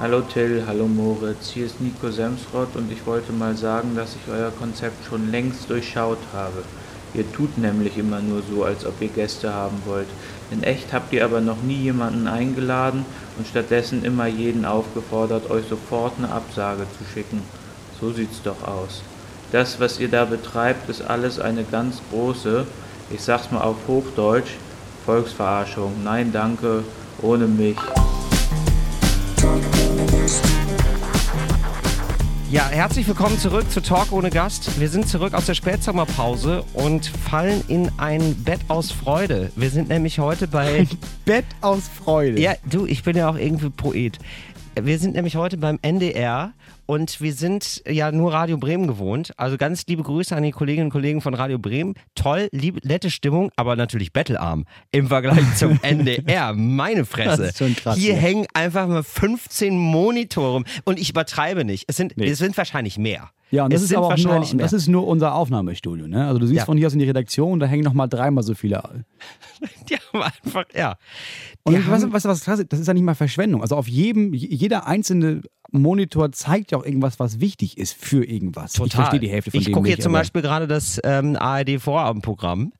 Hallo Till, hallo Moritz, hier ist Nico Semsrott und ich wollte mal sagen, dass ich euer Konzept schon längst durchschaut habe. Ihr tut nämlich immer nur so, als ob ihr Gäste haben wollt. In echt habt ihr aber noch nie jemanden eingeladen und stattdessen immer jeden aufgefordert, euch sofort eine Absage zu schicken. So sieht's doch aus. Das, was ihr da betreibt, ist alles eine ganz große, ich sag's mal auf Hochdeutsch, Volksverarschung. Nein, danke, ohne mich. Ja, herzlich willkommen zurück zu Talk ohne Gast. Wir sind zurück aus der Spätsommerpause und fallen in ein Bett aus Freude. Wir sind nämlich heute bei. Ein Bett aus Freude. Ja, du, ich bin ja auch irgendwie Poet. Wir sind nämlich heute beim NDR und wir sind ja nur Radio Bremen gewohnt. Also ganz liebe Grüße an die Kolleginnen und Kollegen von Radio Bremen. Toll, liebe, nette Stimmung, aber natürlich bettelarm im Vergleich zum NDR. Meine Fresse. Das ist schon krass, Hier ja. hängen einfach mal 15 Monitore. Und ich übertreibe nicht. Es sind, Nee. es sind wahrscheinlich mehr. Ja, und das es ist aber auch nur, wahrscheinlich das mehr. ist nur unser Aufnahmestudio. Ne? Also du siehst Ja. von hier aus in die Redaktion, da hängen noch mal dreimal so viele. Die haben einfach, ja. Und Die was, haben- was, was krass ist, das ist ja nicht mal Verschwendung. Also auf jedem, jeder einzelne Monitor zeigt ja auch irgendwas, was wichtig ist für irgendwas. Ich verstehe die Hälfte von Ich dem gucke nicht, jetzt zum Beispiel gerade das ähm, ARD-Vorabendprogramm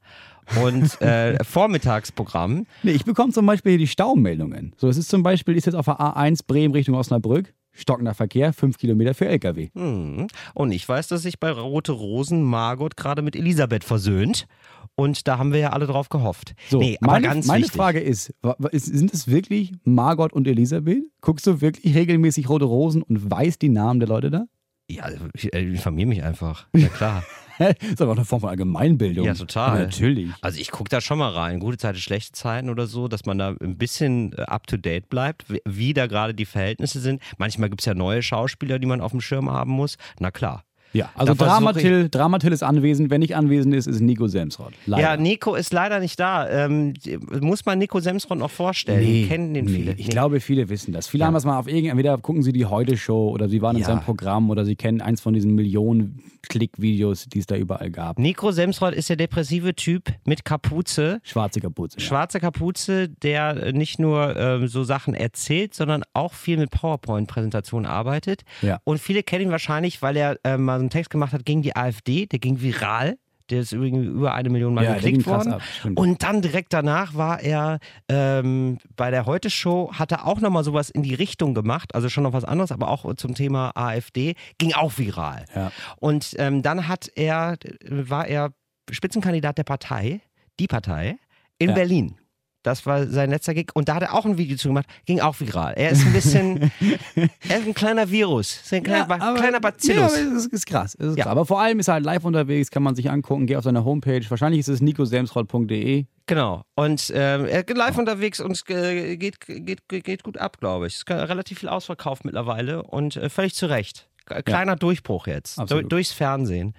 und äh, Vormittagsprogramm. Nee, ich bekomme zum Beispiel hier die Staumeldungen. So, es ist zum Beispiel, ist jetzt auf der A1 Bremen Richtung Osnabrück, stockender Verkehr, 5 Kilometer für LKW. Hm. Und ich weiß, dass sich bei Rote Rosen Margot gerade mit Elisabeth versöhnt. Und da haben wir ja alle drauf gehofft. So, nee, aber meine, ganz meine wichtig. Frage ist, sind es wirklich Margot und Elisabeth? Guckst du wirklich regelmäßig Rote Rosen und weißt die Namen der Leute da? Ja, ich äh, informiere mich einfach. Ja, klar. das ist aber auch eine Form von Allgemeinbildung. Ja, total. Natürlich. Also ich gucke da schon mal rein, gute Zeiten, schlechte Zeiten oder so, dass man da ein bisschen äh, up-to-date bleibt, wie da gerade die Verhältnisse sind. Manchmal gibt es ja neue Schauspieler, die man auf dem Schirm haben muss. Na klar. Ja, also Dramatil, Dramatil ist anwesend. Wer nicht anwesend ist, ist Nico Semsrott. Leider. Ja, Nico ist leider nicht da. Ähm, muss man Nico Semsrott noch vorstellen? Nee, Kennen den nee, viele? Ich Nee. glaube, viele wissen das. Viele Ja. haben das mal auf irgendein, entweder gucken sie die Heute-Show oder sie waren in Ja. seinem Programm oder sie kennen eins von diesen Millionen Klick-Videos, die es da überall gab. Nico Semsrott ist der depressive Typ mit Kapuze. Schwarze Kapuze. Ja. Schwarze Kapuze, der nicht nur ähm, so Sachen erzählt, sondern auch viel mit PowerPoint-Präsentationen arbeitet. Ja. Und viele kennen ihn wahrscheinlich, weil er äh, mal so einen Text gemacht hat gegen die AfD. Der ging viral. Der ist übrigens über eine Million Mal Ja, geklickt worden. ab. Und dann direkt danach war er ähm, bei der Heute-Show, hat er auch nochmal sowas in die Richtung gemacht, also schon noch was anderes, aber auch zum Thema AfD, ging auch viral. Ja. Und ähm, dann hat er, war er Spitzenkandidat der Partei, die Partei, in Ja. Berlin. Das war sein letzter Gig. Und da hat er auch ein Video zu gemacht, ging auch viral. Er ist ein bisschen, er ist ein kleiner Virus, ist ein kleiner, ba aber- kleiner Ja, Bacillus. aber es ist, ist krass. Es ist Ja. krass. Aber vor allem ist er halt live unterwegs, kann man sich angucken, geh auf seine Homepage. Wahrscheinlich ist es nicosemsrott.de. Genau. Und ähm, er geht live unterwegs und es äh, geht, geht, geht, geht gut ab, glaube ich. Es ist relativ viel ausverkauft mittlerweile und äh, völlig zu Recht. Kleiner Durchbruch jetzt. Du, durchs Fernsehen.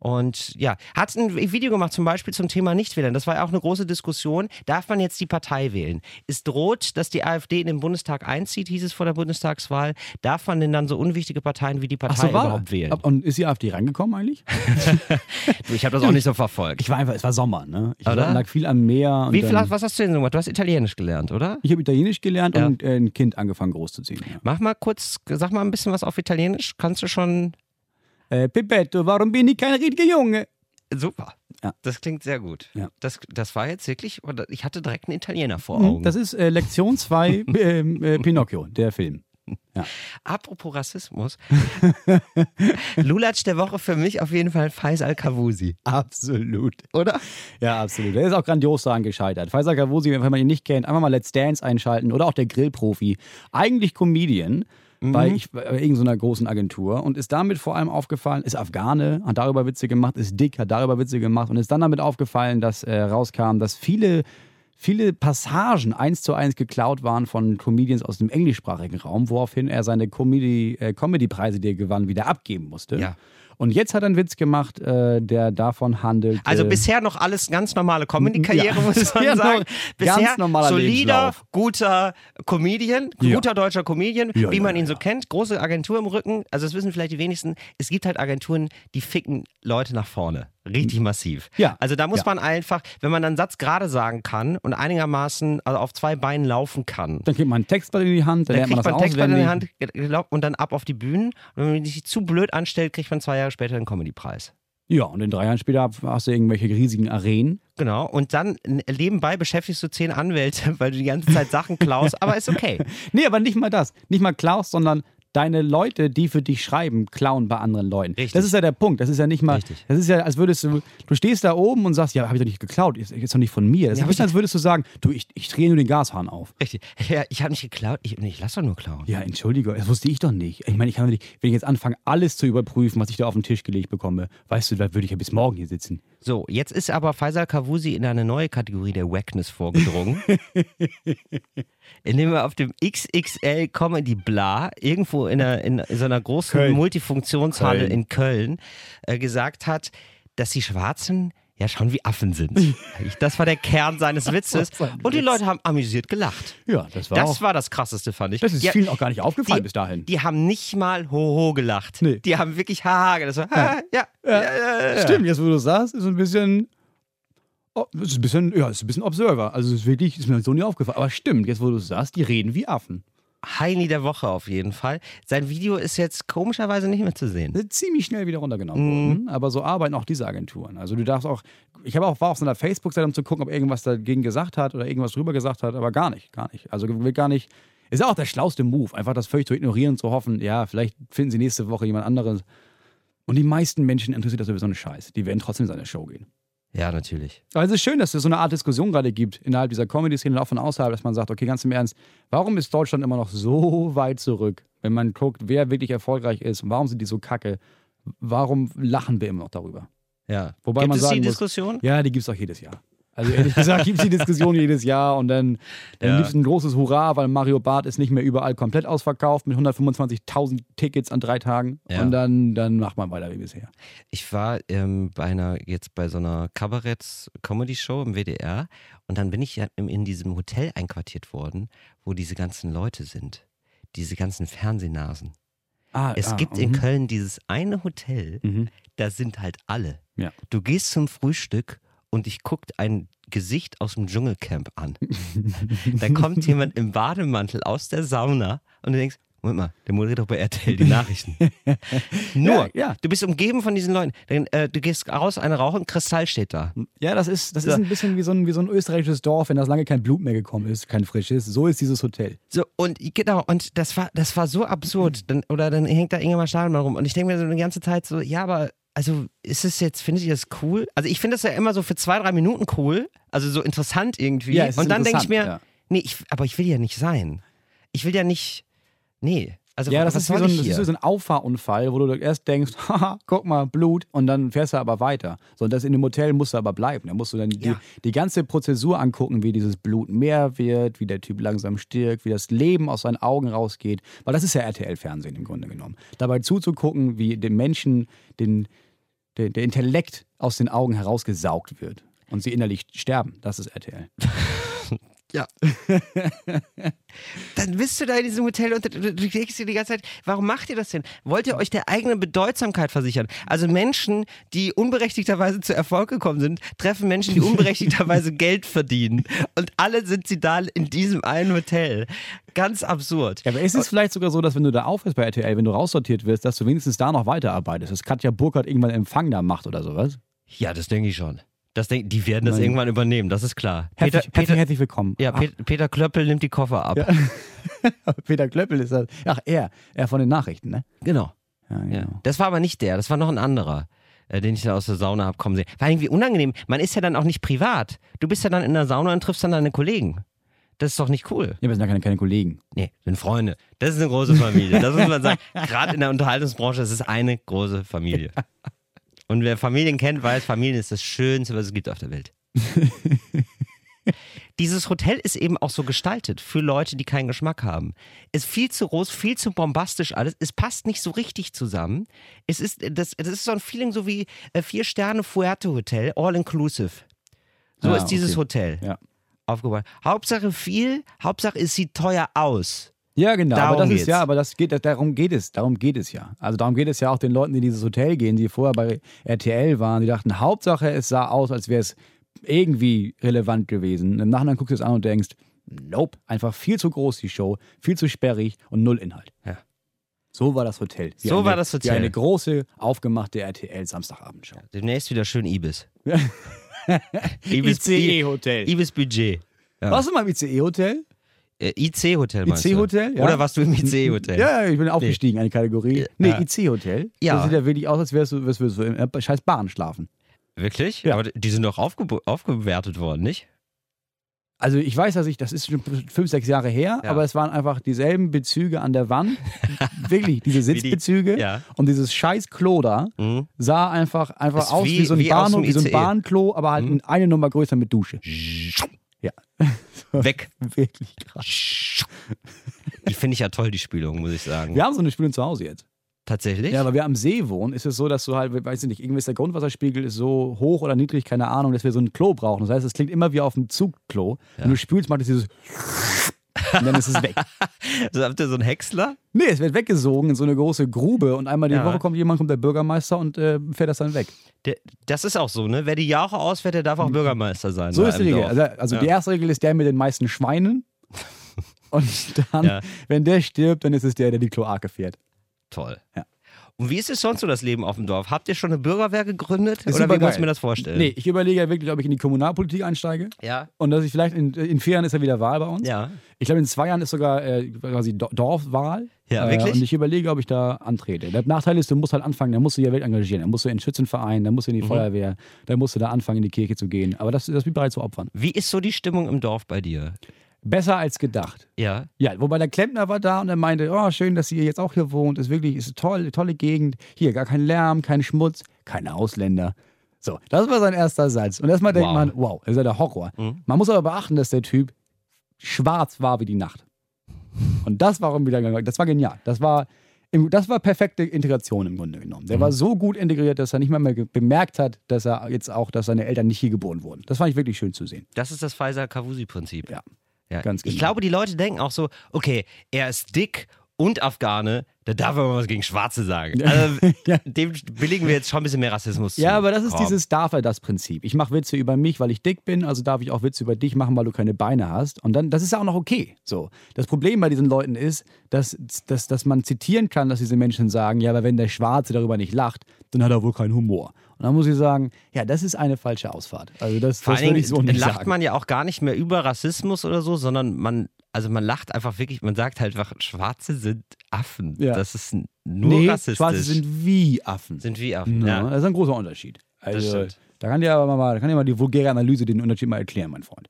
Und ja, hat ein Video gemacht zum Beispiel zum Thema Nichtwählen. Das war ja auch eine große Diskussion. Darf man jetzt die Partei wählen? Es droht, dass die AfD in den Bundestag einzieht, hieß es vor der Bundestagswahl. Darf man denn dann so unwichtige Parteien wie die Partei so, überhaupt wählen? Und ist die AfD rangekommen eigentlich? Du, ich habe das auch nicht so verfolgt. Ich war einfach, es war Sommer, ne? Ich Oder? lag viel am Meer. Wie viel, dann- hast- was hast du denn so gemacht? Du hast Italienisch gelernt, oder? Ich habe Italienisch gelernt Ja. und äh, ein Kind angefangen großzuziehen. Ja. Mach mal kurz, sag mal ein bisschen was auf Italienisch. Kannst du schon. Äh, Pipetto, warum bin ich kein richtiger Junge? Super. Ja. Das klingt sehr gut. Ja. Das, das war jetzt wirklich, ich hatte direkt einen Italiener vor Mhm, Augen. Das ist äh, Lektion 2 ähm, äh, Pinocchio, der Film. Apropos Rassismus. Lulatsch der Woche für mich auf jeden Fall Faisal Kavusi. Absolut. Oder? Ja, absolut. Der ist auch grandios daran gescheitert. Faisal Kavusi, wenn man ihn nicht kennt, einfach mal Let's Dance einschalten oder auch der Grillprofi. Eigentlich Comedian bei, ich, bei irgendeiner großen Agentur und ist damit vor allem aufgefallen, ist Afghane, hat darüber Witze gemacht, ist dick, hat darüber Witze gemacht und ist dann damit aufgefallen, dass äh, rauskam, dass viele viele Passagen eins zu eins geklaut waren von Comedians aus dem englischsprachigen Raum, woraufhin er seine Comedy, äh, Comedy-Preise, die er gewann, wieder abgeben musste. Ja. Und jetzt hat er einen Witz gemacht, äh, der davon handelt. Also äh, bisher noch alles ganz normale Comedy-Karriere, Ja, muss man sagen. Bisher ganz normaler solider, Lebenslauf. guter Comedian, Ja. guter deutscher Comedian, Ja, wie ja, man ihn ja. so kennt. Große Agentur im Rücken. Also das wissen vielleicht die wenigsten. Es gibt halt Agenturen, die ficken Leute nach vorne. Richtig massiv. Ja. Also da muss Ja. man einfach, wenn man einen Satz gerade sagen kann und einigermaßen also auf zwei Beinen laufen kann, Dann kriegt man ein Textblatt in die Hand, dann, dann man kriegt das man Textblatt in die. Hand und dann ab auf die Bühnen. Und wenn man sich zu blöd anstellt, kriegt man zwei Jahre später einen Comedy-Preis. Ja, und in drei Jahren später hast du irgendwelche riesigen Arenen. Genau. Und dann nebenbei beschäftigst du zehn Anwälte, weil du die ganze Zeit Sachen klaust, aber ist okay. Nee, aber nicht mal das. Nicht mal Klaus, sondern deine Leute, die für dich schreiben, klauen bei anderen Leuten. Richtig. Das ist ja der Punkt. Das ist ja nicht mal. Richtig. Das ist ja, als würdest du. Du stehst da oben und sagst, ja, habe ich doch nicht geklaut. Ist, ist doch nicht von mir. Das ist Ja, ein bisschen, aber als würdest du sagen, du, ich, ich drehe nur den Gashahn auf. Richtig. Ja, ich habe nicht geklaut. Ich, ich lass doch nur klauen. Ja, entschuldige, das wusste ich doch nicht. Ich meine, ich kann nicht, wenn ich jetzt anfange, alles zu überprüfen, was ich da auf den Tisch gelegt bekomme, weißt du, da würde ich ja bis morgen hier sitzen. So, jetzt ist aber Faisal Kavusi in eine neue Kategorie der Wackness vorgedrungen. indem er auf dem XXL Comedy Bla irgendwo in, einer, in so einer großen Köln. Multifunktionshalle Köln. in Köln äh, gesagt hat, dass die Schwarzen ja schon wie Affen sind. Das war der Kern seines Witzes. Und die Witz. Leute haben amüsiert gelacht. Ja, das war Das war das Krasseste, fand ich. das ist Die- vielen auch gar nicht aufgefallen die, bis dahin. Die haben nicht mal Hoho gelacht. Nee. Die haben wirklich Haha gelacht. So, ha, ja, ja, ja, ja. Stimmt, jetzt wo du sagst, ist ein bisschen. Oh, ist ein bisschen, ja, ist ein bisschen Observer. Also es ist wirklich, ist mir so nie aufgefallen. Aber stimmt, jetzt wo du sagst, die reden wie Affen. Heini der Woche auf jeden Fall. Sein Video ist jetzt komischerweise nicht mehr zu sehen. Ziemlich schnell wieder runtergenommen Mhm. worden. Aber so arbeiten auch diese Agenturen. Also du darfst auch, ich habe auch, war auf so einer Facebook-Seite, um zu gucken, ob irgendwas dagegen gesagt hat oder irgendwas drüber gesagt hat, aber gar nicht, gar nicht. Also will gar nicht. Ist auch der schlauste Move, einfach das völlig zu ignorieren zu hoffen, ja, vielleicht finden sie nächste Woche jemand anderes. Und die meisten Menschen interessiert das sowieso einen Scheiß. Die werden trotzdem in seine Show gehen. Ja, natürlich. Aber es ist schön, dass es so eine Art Diskussion gerade gibt innerhalb dieser Comedy-Szene und auch von außerhalb, dass man sagt, okay, ganz im Ernst, warum ist Deutschland immer noch so weit zurück, wenn man guckt, wer wirklich erfolgreich ist, warum sind die so kacke, warum lachen wir immer noch darüber? Ja. Wobei Gibt man es sagen die muss- Diskussion? Ja, die gibt es auch jedes Jahr. Also ehrlich gesagt gibt es die Diskussion jedes Jahr und dann, dann Ja. gibt es ein großes Hurra, weil Mario Barth ist nicht mehr überall komplett ausverkauft mit 125.000 Tickets an drei Tagen Ja. und dann, dann macht man weiter wie bisher. Ich war ähm, bei einer, jetzt bei so einer Kabaretts-Comedy-Show im WDR und dann bin ich ja in, diesem Hotel einquartiert worden, wo diese ganzen Leute sind. Diese ganzen Fernsehnasen. Ah, Es ah, gibt in mhm. Köln dieses eine Hotel, Mhm. da sind halt alle. Ja. Du gehst zum Frühstück und dich guckt ein Gesicht aus dem Dschungelcamp an. da kommt jemand im Bademantel aus der Sauna und du denkst, Moment mal, der moderiert doch bei RTL die Nachrichten. Nur, Ja, ja. du bist umgeben von diesen Leuten. Dann, äh, du gehst raus, eine rauchen, Kristall steht da. Ja, das ist, das Ja. ist ein bisschen wie so, ein, wie so ein österreichisches Dorf, wenn das lange kein Blut mehr gekommen ist, kein frisches. So ist dieses Hotel. So, und genau, und das war, das war so absurd. Dann, oder dann hängt da Ingemar Stadelmann rum. Und ich denke mir so die ganze Zeit so, ja, aber also ist es jetzt, findet ihr das cool? Also ich finde das ja immer so für zwei, drei Minuten cool. Also so interessant irgendwie. Ja, und dann denke ich mir, interessant, nee, ich, aber ich will ja nicht sein. Ich will ja nicht, nee. Also Ja, das ist, wie so ein, das ist so ein Auffahrunfall, wo du erst denkst, haha, guck mal, Blut, und dann fährst du aber weiter. So, und das in dem Hotel musst du aber bleiben. Da musst du dann die, Ja. die ganze Prozessur angucken, wie dieses Blut mehr wird, wie der Typ langsam stirbt, wie das Leben aus seinen Augen rausgeht. Weil das ist ja RTL-Fernsehen im Grunde genommen. Dabei zuzugucken, wie dem Menschen den, der, der Intellekt aus den Augen herausgesaugt wird und sie innerlich sterben. Das ist RTL. Ja. Dann bist du da in diesem Hotel und du, denkst dir die ganze Zeit, warum macht ihr das denn? Wollt ihr euch der eigenen Bedeutsamkeit versichern? Also Menschen, die unberechtigterweise zu Erfolg gekommen sind, treffen Menschen, die unberechtigterweise Geld verdienen. Und alle sind sie da in diesem einen Hotel. Ganz absurd. Ja, aber ist es vielleicht sogar so, dass wenn du da aufhörst bei RTL, wenn du raussortiert wirst, dass du wenigstens da noch weiterarbeitest, dass Katja Burkhardt irgendwann Empfang da macht oder sowas? Ja, das denke ich schon. Das denk, die werden das Nein. irgendwann übernehmen, das ist klar. Herzlich, Peter, herzlich, Peter, herzlich willkommen. ja, Pet- Peter Klöppel nimmt die Koffer ab. Peter Klöppel ist das. Ach, er. Er von den Nachrichten, ne? Genau. Ja, Ja. genau. Das war aber nicht der, das war noch ein anderer, äh, den ich da aus der Sauna hab kommen sehen. War irgendwie unangenehm. Man ist ja dann auch nicht privat. Du bist ja dann in der Sauna und triffst dann deine Kollegen. Das ist doch nicht cool. Ja, wir sind ja keine, keine Kollegen. Nee, sind Freunde. Das ist eine große Familie. Das muss man sagen. Gerade in der Unterhaltungsbranche, das ist eine große Familie. Und wer Familien kennt, weiß, Familien ist das Schönste, was es gibt auf der Welt. dieses Hotel ist eben auch so gestaltet für Leute, die keinen Geschmack haben. Es ist viel zu groß, viel zu bombastisch alles. Es passt nicht so richtig zusammen. Es ist, das, das ist so ein Feeling so wie äh, vier Sterne Fuerte Hotel, all inclusive. So Ah, ist dieses okay. Hotel Ja. aufgebaut. Hauptsache viel, Hauptsache es sieht teuer aus. Ja, genau. Darum aber das geht's. ist ja, aber das geht, darum geht es. Darum geht es ja. Also darum geht es ja auch den Leuten, die in dieses Hotel gehen, die vorher bei RTL waren, die dachten, Hauptsache es sah aus, als wäre es irgendwie relevant gewesen. Und Im Nachhinein guckst du es an und denkst, nope, einfach viel zu groß die Show, viel zu sperrig und null Inhalt. Ja. So war das Hotel. Wie So eine, war das Hotel. Wie eine große, aufgemachte RTL Samstagabendshow. Demnächst wieder schön Ibis. Ibis, ICE-Hotel. Ibis Budget. Ja. Warst du mal im ICE-Hotel? Äh, IC-Hotel meinst du? IC-Hotel? Ja. Oder warst du im IC-Hotel? Ja, ja, ich bin aufgestiegen, eine Kategorie. Nee, Ja. IC-Hotel. Ja. Das sieht ja wirklich aus, als wärst du, wärst du so im äh, scheiß Bahn schlafen. Wirklich? Ja. Aber die sind doch aufge aufgewertet worden, nicht? Also ich weiß, dass ich, das ist schon fünf, sechs Jahre her, Ja. aber es waren einfach dieselben Bezüge an der Wand. Wirklich, diese Wie die- Sitzbezüge. ja. Und dieses scheiß Klo da Mhm. sah einfach, einfach Ist aus wie, wie- so ein Bahnhof, wie so ein ICE. Bahnklo, aber halt Mhm. eine Nummer größer mit Dusche. Ja. Weg. Wirklich krass. Die finde ich ja toll, die Spülung, muss ich sagen. Wir haben so eine Spülung zu Hause jetzt. Tatsächlich? Ja, weil wir am See wohnen, ist es so, dass du halt, weiß ich nicht, irgendwie ist der Grundwasserspiegel ist so hoch oder niedrig, keine Ahnung, dass wir so ein Klo brauchen. Das heißt, es klingt immer wie auf dem Zugklo. Wenn du spülst, macht es dieses und dann ist es weg. also habt ihr so einen Häcksler? Nee, es wird weggesogen in so eine große Grube und einmal die Ja. Woche kommt jemand, kommt der Bürgermeister und äh, fährt das dann weg. Der, das ist auch so, ne? Wer die Jahre ausfährt, der darf auch Bürgermeister sein. So bei ist die einem Regel. Also, also Ja. die erste Regel ist der mit den meisten Schweinen. Und dann, Ja. wenn der stirbt, dann ist es der, der die Kloake fährt. Toll. Ja. Und wie ist es sonst so das Leben auf dem Dorf? Habt ihr schon eine Bürgerwehr gegründet? Ist Oder wie supergeil. muss ich mir das vorstellen? Nee, ich überlege ja wirklich, ob ich in die Kommunalpolitik einsteige. Ja. Und dass ich vielleicht in, in vier Jahren ist ja wieder Wahl bei uns. Ja. Ich glaube, in zwei Jahren ist sogar äh, quasi Do- Dorfwahl. Ja, Äh, wirklich? und ich überlege, ob ich da antrete. Der Nachteil ist, du musst halt anfangen, da musst du ja Welt engagieren. Da musst du in den Schützenverein, da musst du in die Mhm. Feuerwehr, da musst du da anfangen, in die Kirche zu gehen. Aber das, das bin ich bereit zu opfern. Wie ist so die Stimmung im Dorf bei dir? Besser als gedacht. Ja. Ja, wobei der Klempner war da und er meinte, oh, schön, dass ihr jetzt auch hier wohnt. Ist wirklich, ist toll, tolle Gegend. Hier, gar kein Lärm, kein Schmutz, keine Ausländer. So, das war sein erster Satz. Und erstmal denkt Wow. man, wow, ist ja der Horror. Mhm. Man muss aber beachten, dass der Typ schwarz war wie die Nacht. Und das war wieder, das war genial. Das war, das war perfekte Integration im Grunde genommen. Der Mhm. war so gut integriert, dass er nicht mal mehr bemerkt hat, dass er jetzt auch, dass seine Eltern nicht hier geboren wurden. Das fand ich wirklich schön zu sehen. Das ist das Pfizer-Kavusi-Prinzip. Ja. Ja. Ganz Ich genau. glaube, die Leute denken auch so, okay, er ist dick und Afghane, da darf er mal was gegen Schwarze sagen. Also, Ja. dem billigen wir jetzt schon ein bisschen mehr Rassismus zu. Ja, aber das ist Komm. dieses darf er das Prinzip. Ich mache Witze über mich, weil ich dick bin, also darf ich auch Witze über dich machen, weil du keine Beine hast. Und dann, das ist ja auch noch okay. So. Das Problem bei diesen Leuten ist, dass, dass, dass man zitieren kann, dass diese Menschen sagen, ja, aber wenn der Schwarze darüber nicht lacht, dann hat er wohl keinen Humor. Und dann muss ich sagen, ja, das ist eine falsche Ausfahrt. Also das, Vor das allen würde ich so nicht lacht sagen. man ja auch gar nicht mehr über Rassismus oder so, sondern man, also man lacht einfach wirklich, man sagt halt einfach, Schwarze sind Affen. Ja. Das ist nur nee, rassistisch. Schwarze sind wie Affen. Sind wie Affen, ja. ja. Das ist ein großer Unterschied. Also, da kann dir aber mal, da kann dir mal die vulgäre Analyse den Unterschied mal erklären, mein Freund.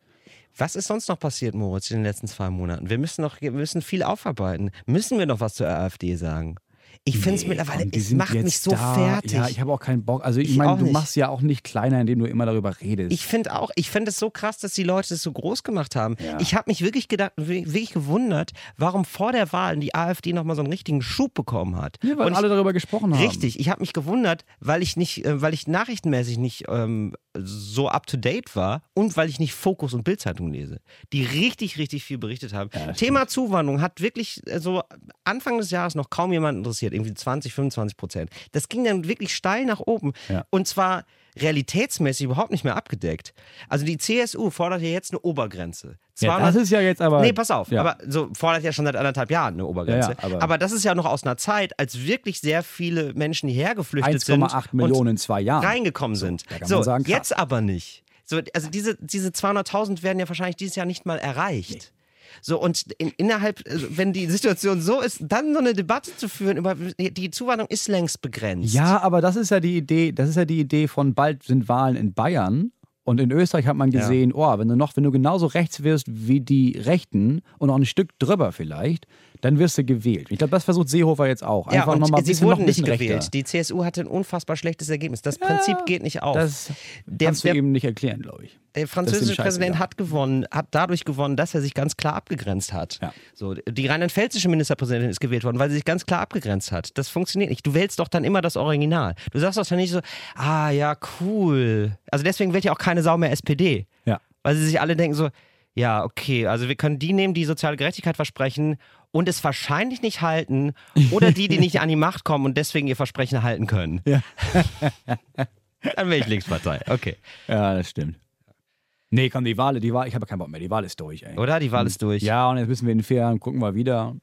Was ist sonst noch passiert, Moritz, in den letzten zwei Monaten? Wir müssen noch, wir müssen viel aufarbeiten. Müssen wir noch was zur AfD sagen? Ich finde es Nee, mittlerweile, komm, es macht mich so da. fertig. Ja, ich habe auch keinen Bock. Also ich, Ich meine, du nicht. machst ja auch nicht kleiner, indem du immer darüber redest. Ich finde auch, ich finde es so krass, dass die Leute es so groß gemacht haben. Ja. Ich habe mich wirklich gedacht, wirklich gewundert, warum vor der Wahl die AfD nochmal so einen richtigen Schub bekommen hat. ja, weil Und ich- alle darüber gesprochen haben. Richtig, ich habe mich gewundert, weil ich nicht, äh, weil ich nachrichtenmäßig nicht ähm, so up to date war und weil ich nicht Fokus und Bildzeitung lese, die richtig, richtig viel berichtet haben. Ja, Thema Zuwanderung hat wirklich so Anfang des Jahres noch kaum jemand interessiert, irgendwie 20, 25 Prozent. Das ging dann wirklich steil nach oben Ja. und zwar realitätsmäßig überhaupt nicht mehr abgedeckt. Also die CSU fordert ja jetzt eine Obergrenze. Ja, 200 das ist ja jetzt aber. Nee, pass auf. Ja. Aber so fordert ja schon seit anderthalb Jahren eine Obergrenze. Ja, ja, aber- aber, das ist ja noch aus einer Zeit, als wirklich sehr viele Menschen hierher geflüchtet sind 1,8 und Millionen in zwei Jahren. reingekommen sind. so, man sagen, jetzt aber nicht. So, also diese, diese 200.000 werden ja wahrscheinlich dieses Jahr nicht mal erreicht. So, und in, innerhalb, also wenn die Situation so ist, dann so eine Debatte zu führen über die Zuwanderung ist längst begrenzt. Ja, aber das ist ja die Idee, das ist ja die Idee von bald sind Wahlen in Bayern. Und in Österreich hat man gesehen, oh, wenn du noch, wenn du genauso rechts wirst wie die Rechten und noch ein Stück drüber vielleicht, dann wirst du gewählt. Ich glaube, das versucht Seehofer jetzt auch. Ja, Einfach und noch mal ein sie wurden nicht gewählt. rechter. Die CSU hatte ein unfassbar schlechtes Ergebnis. Das Prinzip geht nicht auf. Das Der- kannst du der- ihm nicht erklären, glaube ich. Der französische Präsident hat gewonnen, hat dadurch gewonnen, dass er sich ganz klar abgegrenzt hat. Ja. So, die rheinland-pfälzische Ministerpräsidentin ist gewählt worden, weil sie sich ganz klar abgegrenzt hat. Das funktioniert nicht. Du wählst doch dann immer das Original. Du sagst doch dann nicht so, ah ja, cool. Also deswegen wählt ja auch keine Sau mehr SPD. Ja. Weil sie sich alle denken so, ja, okay, also wir können die nehmen, die soziale Gerechtigkeit versprechen und es wahrscheinlich nicht halten oder die, die nicht an die Macht kommen und deswegen ihr Versprechen halten können. Ja. Dann wähle ich Linkspartei. Okay. Ja, das stimmt. Nee, komm, die Wahl, die Wahl, ich habe keinen Bock mehr. Die Wahl ist durch, ey. Oder? Die Wahl ist durch. Ja, und jetzt müssen wir in den Ferien gucken wir wieder.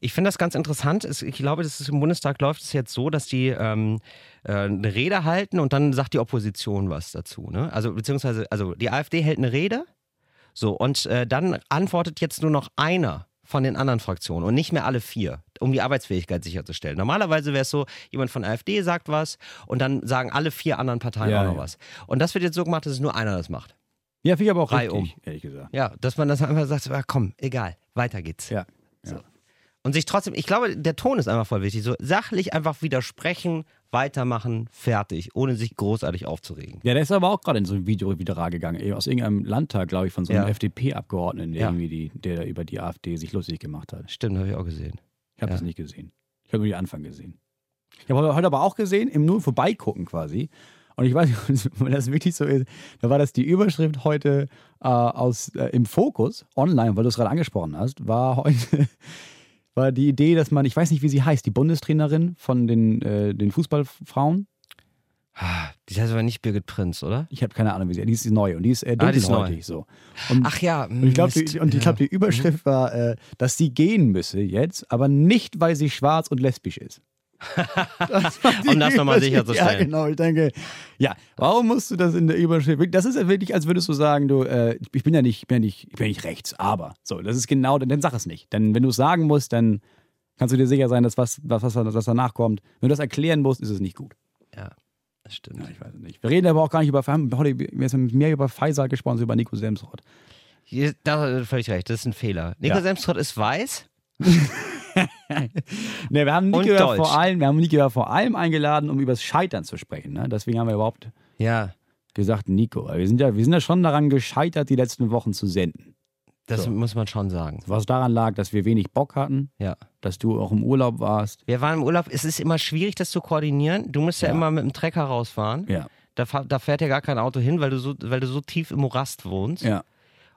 Ich finde das ganz interessant. Es- Ich glaube, das ist im Bundestag läuft es jetzt so, dass die ähm, äh, eine Rede halten und dann sagt die Opposition was dazu. Ne? Also beziehungsweise, also die AfD hält eine Rede, so und äh, dann antwortet jetzt nur noch einer von den anderen Fraktionen und nicht mehr alle vier, um die Arbeitsfähigkeit sicherzustellen. Normalerweise wäre es so, jemand von der AfD sagt was und dann sagen alle vier anderen Parteien Ja, auch noch ja. was. Und das wird jetzt so gemacht, dass es nur einer das macht. Ja, finde ich aber auch Reihe richtig, ehrlich gesagt. Ja, dass man das einfach sagt, ah, komm, egal, weiter geht's. Ja. So. Und sich trotzdem, ich glaube, der Ton ist einfach voll wichtig. So sachlich einfach widersprechen, weitermachen, fertig, ohne sich großartig aufzuregen. Ja, der ist aber auch gerade in so ein Video viral gegangen, aus irgendeinem Landtag, glaube ich, von so einem Ja. FDP-Abgeordneten, der Ja. irgendwie die, der da über die AfD sich lustig gemacht hat. Stimmt, habe ich auch gesehen. Ich habe Ja. das nicht gesehen. Ich habe nur die Anfang gesehen. Ich habe heute aber auch gesehen, im nur vorbeigucken quasi. Und ich weiß nicht, wenn das wirklich so ist, da war das die Überschrift heute äh, aus äh, im Fokus online, weil du es gerade angesprochen hast, war heute war die Idee, dass man, ich weiß nicht, wie sie heißt, die Bundestrainerin von den, äh, den Fußballfrauen. Ah, Die heißt aber nicht Birgit Prinz, oder? Ich habe keine Ahnung, wie sie, die ist neu und die ist äh, Ah, die ist dunkelhäutig so. Und, Ach ja, und ich glaube, Mist. die, und ich glaub, die Überschrift war, äh, dass sie gehen müsse jetzt, aber nicht, weil sie schwarz und lesbisch ist. Das Um das nochmal sicherzustellen. Ja, genau. Ich denke, ja, warum musst du das in der Überschrift? Das ist ja wirklich, als würdest du sagen, du, äh, ich bin ja nicht, ich bin ja nicht, ich bin ja nicht rechts, aber. So, das ist genau, dann, dann sag es nicht. Denn wenn du es sagen musst, dann kannst du dir sicher sein, dass was, was, was, was danach kommt. Wenn du das erklären musst, ist es nicht gut. Ja, das stimmt. Ja, ich weiß es nicht. Wir reden aber auch gar nicht über, wir haben heute wir haben mehr über Pfizer gesprochen als über Nico Semsrott. Da hast du völlig recht, das ist ein Fehler. Nico Ja. Semsrott ist weiß. Ne, wir haben Nico vor allem, wir haben Nico vor allem eingeladen, um über das Scheitern zu sprechen. Ne? Deswegen haben wir überhaupt Ja, gesagt, Nico, wir sind ja, wir sind ja schon daran gescheitert, die letzten Wochen zu senden. das So. muss man schon sagen. Was daran lag, dass wir wenig Bock hatten, Ja. dass du auch im Urlaub warst. Wir waren im Urlaub, es ist immer schwierig, das zu koordinieren. Du musst ja, Ja. immer mit dem Trecker rausfahren. Ja. Da, da fährt ja gar kein Auto hin, weil du so, weil du so tief im Morast wohnst. Ja.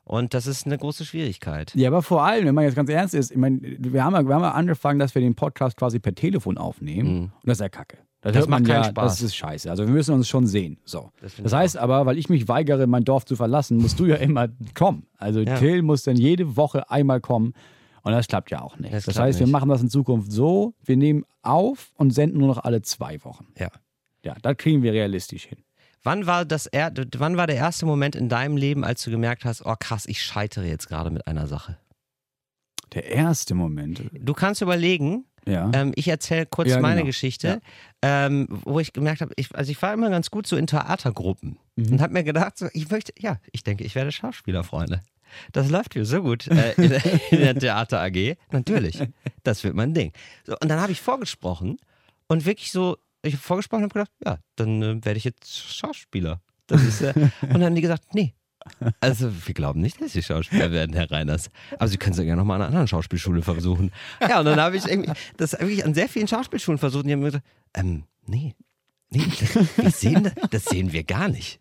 Und das ist eine große Schwierigkeit. Ja, aber vor allem, wenn man jetzt ganz ernst ist, ich meine, wir haben, ja, wir haben ja angefangen, dass wir den Podcast quasi per Telefon aufnehmen. Und das ist ja kacke. Das, Das macht keinen ja, Spaß. Das ist scheiße. Also wir müssen uns schon sehen. So. Das Das, heißt aber, weil ich mich weigere, mein Dorf zu verlassen, musst du ja immer kommen. Also Ja. Till muss dann jede Woche einmal kommen. Und das klappt ja auch nicht. Das Das, heißt, wir nicht. machen das in Zukunft so, wir nehmen auf und senden nur noch alle zwei Wochen. Ja. Ja, das kriegen wir realistisch hin. Wann war, das er, wann war der erste Moment in deinem Leben, als du gemerkt hast, oh krass, ich scheitere jetzt gerade mit einer Sache? Der erste Moment. Du kannst überlegen, Ja. ähm, ich erzähle kurz Ja, meine genau. Geschichte, ähm, wo ich gemerkt habe, ich, also ich war immer ganz gut so in Theatergruppen Mhm. und habe mir gedacht, so, ich möchte, ja, ich denke, ich werde Schauspieler, Freunde. Das läuft hier so gut äh, in, in der Theater AG. Natürlich, das wird mein Ding. So, und dann habe ich vorgesprochen und wirklich so, ich habe vorgesprochen und habe gedacht, ja, dann äh, werde ich jetzt Schauspieler. Das ist, äh, und dann haben die gesagt, nee. Also, wir glauben nicht, dass Sie Schauspieler werden, Herr Reiners. Aber Sie können es ja gerne nochmal an einer anderen Schauspielschule versuchen. Ja, und dann habe ich irgendwie das wirklich an sehr vielen Schauspielschulen versucht und die haben mir gesagt, ähm, nee, nee, das, sehen das, das sehen wir gar nicht.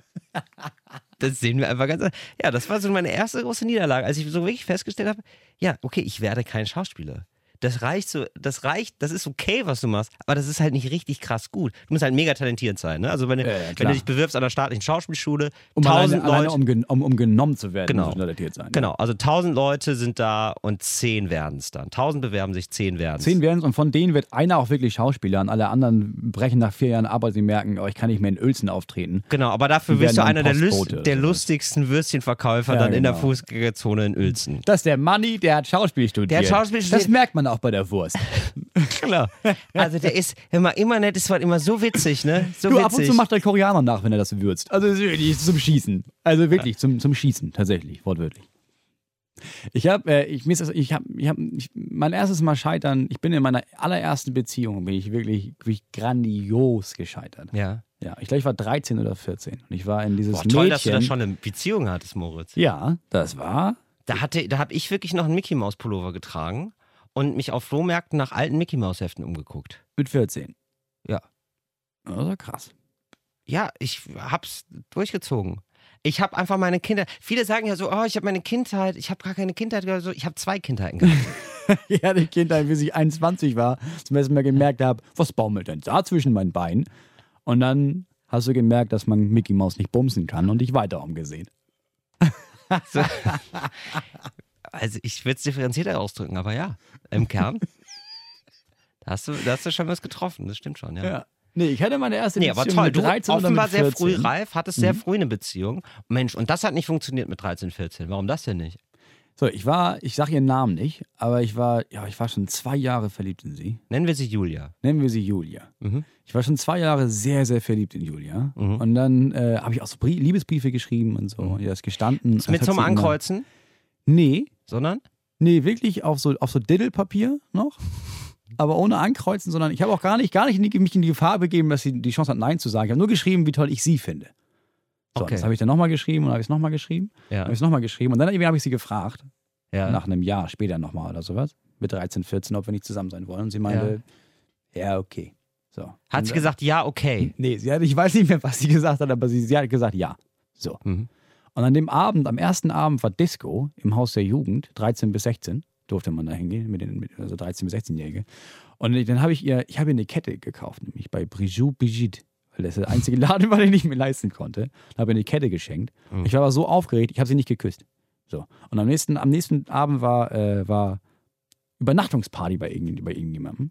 Das sehen wir einfach ganz. Ja, das war so meine erste große Niederlage, als ich so wirklich festgestellt habe, ja, okay, ich werde kein Schauspieler. Das reicht so, das reicht, das ist okay, was du machst, aber das ist halt nicht richtig krass gut. Du musst halt mega talentiert sein, ne? Also wenn, du- Ja, ja, wenn du dich bewirbst an der staatlichen Schauspielschule, Um tausend alleine, alleine Leute, um, gen- um, um genommen zu werden, Genau. talentiert sein. genau, also tausend Leute sind da und zehn werden es dann. Tausend bewerben sich, zehn werden es. Zehn werden es und von denen wird einer auch wirklich Schauspieler und alle anderen brechen nach vier Jahren ab, weil sie merken, oh, ich kann nicht mehr in Uelzen auftreten. Genau, aber dafür bist du einer der, lust, der lustigsten Würstchenverkäufer Ja, dann in der genau. Fußgängerzone in Uelzen. Das ist der Manni, der hat Schauspiel studiert. Der hat Schauspiel studiert. Das merkt man auch bei der Wurst. Genau. Also der ist immer, immer nett, es war immer so witzig, ne? So du, witzig. ab und zu macht der Koreaner nach, wenn er das würzt. Also zum Schießen. Also wirklich zum, zum Schießen, tatsächlich, wortwörtlich. Ich habe, äh, ich, ich habe, ich habe, ich, mein erstes Mal scheitern. Ich bin in meiner allerersten Beziehung bin ich wirklich, wirklich grandios gescheitert. Ja. Ja, ich glaube, ich war 13 oder 14 und ich war in dieses Boah, toll, Mädchen. dass du da schon eine Beziehung hattest, Moritz. Ja, das war. Da, hatte, da habe ich wirklich noch einen Mickey Maus Pullover getragen und mich auf Flohmärkten nach alten Mickey Maus Heften umgeguckt. Mit 14. Ja. Das war krass. Ja, ich hab's durchgezogen. Ich habe einfach meine Kinder. Viele sagen ja so, oh, ich habe meine Kindheit, ich habe gar keine Kindheit gehabt. So, ich habe zwei Kindheiten gehabt. Ich hatte Kindheit, bis ich 21 war, zum ersten Mal gemerkt habe, was baumelt denn da zwischen meinen Beinen? Und dann hast du gemerkt, dass man Mickey Mouse nicht bumsen kann und dich weiter umgesehen. So. Also ich würde es differenzierter ausdrücken, aber ja, im Kern. Da hast, du, da hast du schon was getroffen, das stimmt schon, ja. Nee, ich hatte meine erste Nee, aber Beziehung toll. mit Du 13 oder offenbar mit sehr 14. früh reif, hattest sehr Mhm. früh eine Beziehung. Mensch, und das hat nicht funktioniert mit 13, 14. Warum das denn nicht? So, ich war, ich sage ihren Namen nicht, aber ich war, ja, ich war schon zwei Jahre verliebt in sie. Nennen wir sie Julia. Nennen wir sie Julia. Mhm. Ich war schon zwei Jahre sehr, sehr verliebt in Julia. Mhm. Und dann äh, habe ich auch so Brie Liebesbriefe geschrieben und so. Und ihr das gestanden. Mit Das hat zum sie immer- Ankreuzen, Nee, sondern? nee, wirklich auf so, auf so Diddelpapier noch. Aber ohne Ankreuzen, sondern ich habe auch gar nicht, gar nicht in die, mich in die Gefahr begeben, dass sie die Chance hat, Nein zu sagen. Ich habe nur geschrieben, wie toll ich sie finde. So, Okay. das habe ich dann nochmal geschrieben und habe ich es nochmal geschrieben. Ja. Habe ich es nochmal geschrieben. Und dann habe ich sie gefragt, ja. nach einem Jahr später nochmal oder sowas, mit 13, 14, ob wir nicht zusammen sein wollen. Und sie meinte, ja, okay. So. Hat sie äh, gesagt, ja, okay. Nee, sie hat, ich weiß nicht mehr, was sie gesagt hat, aber sie, sie hat gesagt, ja. So. Mhm. Und an dem Abend, am ersten Abend war Disco im Haus der Jugend, 13 bis 16, durfte man da hingehen, mit den, mit, also 13 bis 16-Jährige. Und dann habe ich ihr, ich habe ihr eine Kette gekauft, nämlich bei Bijou Brigitte, weil das der einzige Laden war, den ich mir leisten konnte. Da habe ich eine Kette geschenkt. Mhm. Ich war aber so aufgeregt, ich habe sie nicht geküsst. So. Und am nächsten, am nächsten Abend war, äh, war Übernachtungsparty bei, irgend, bei irgendjemandem.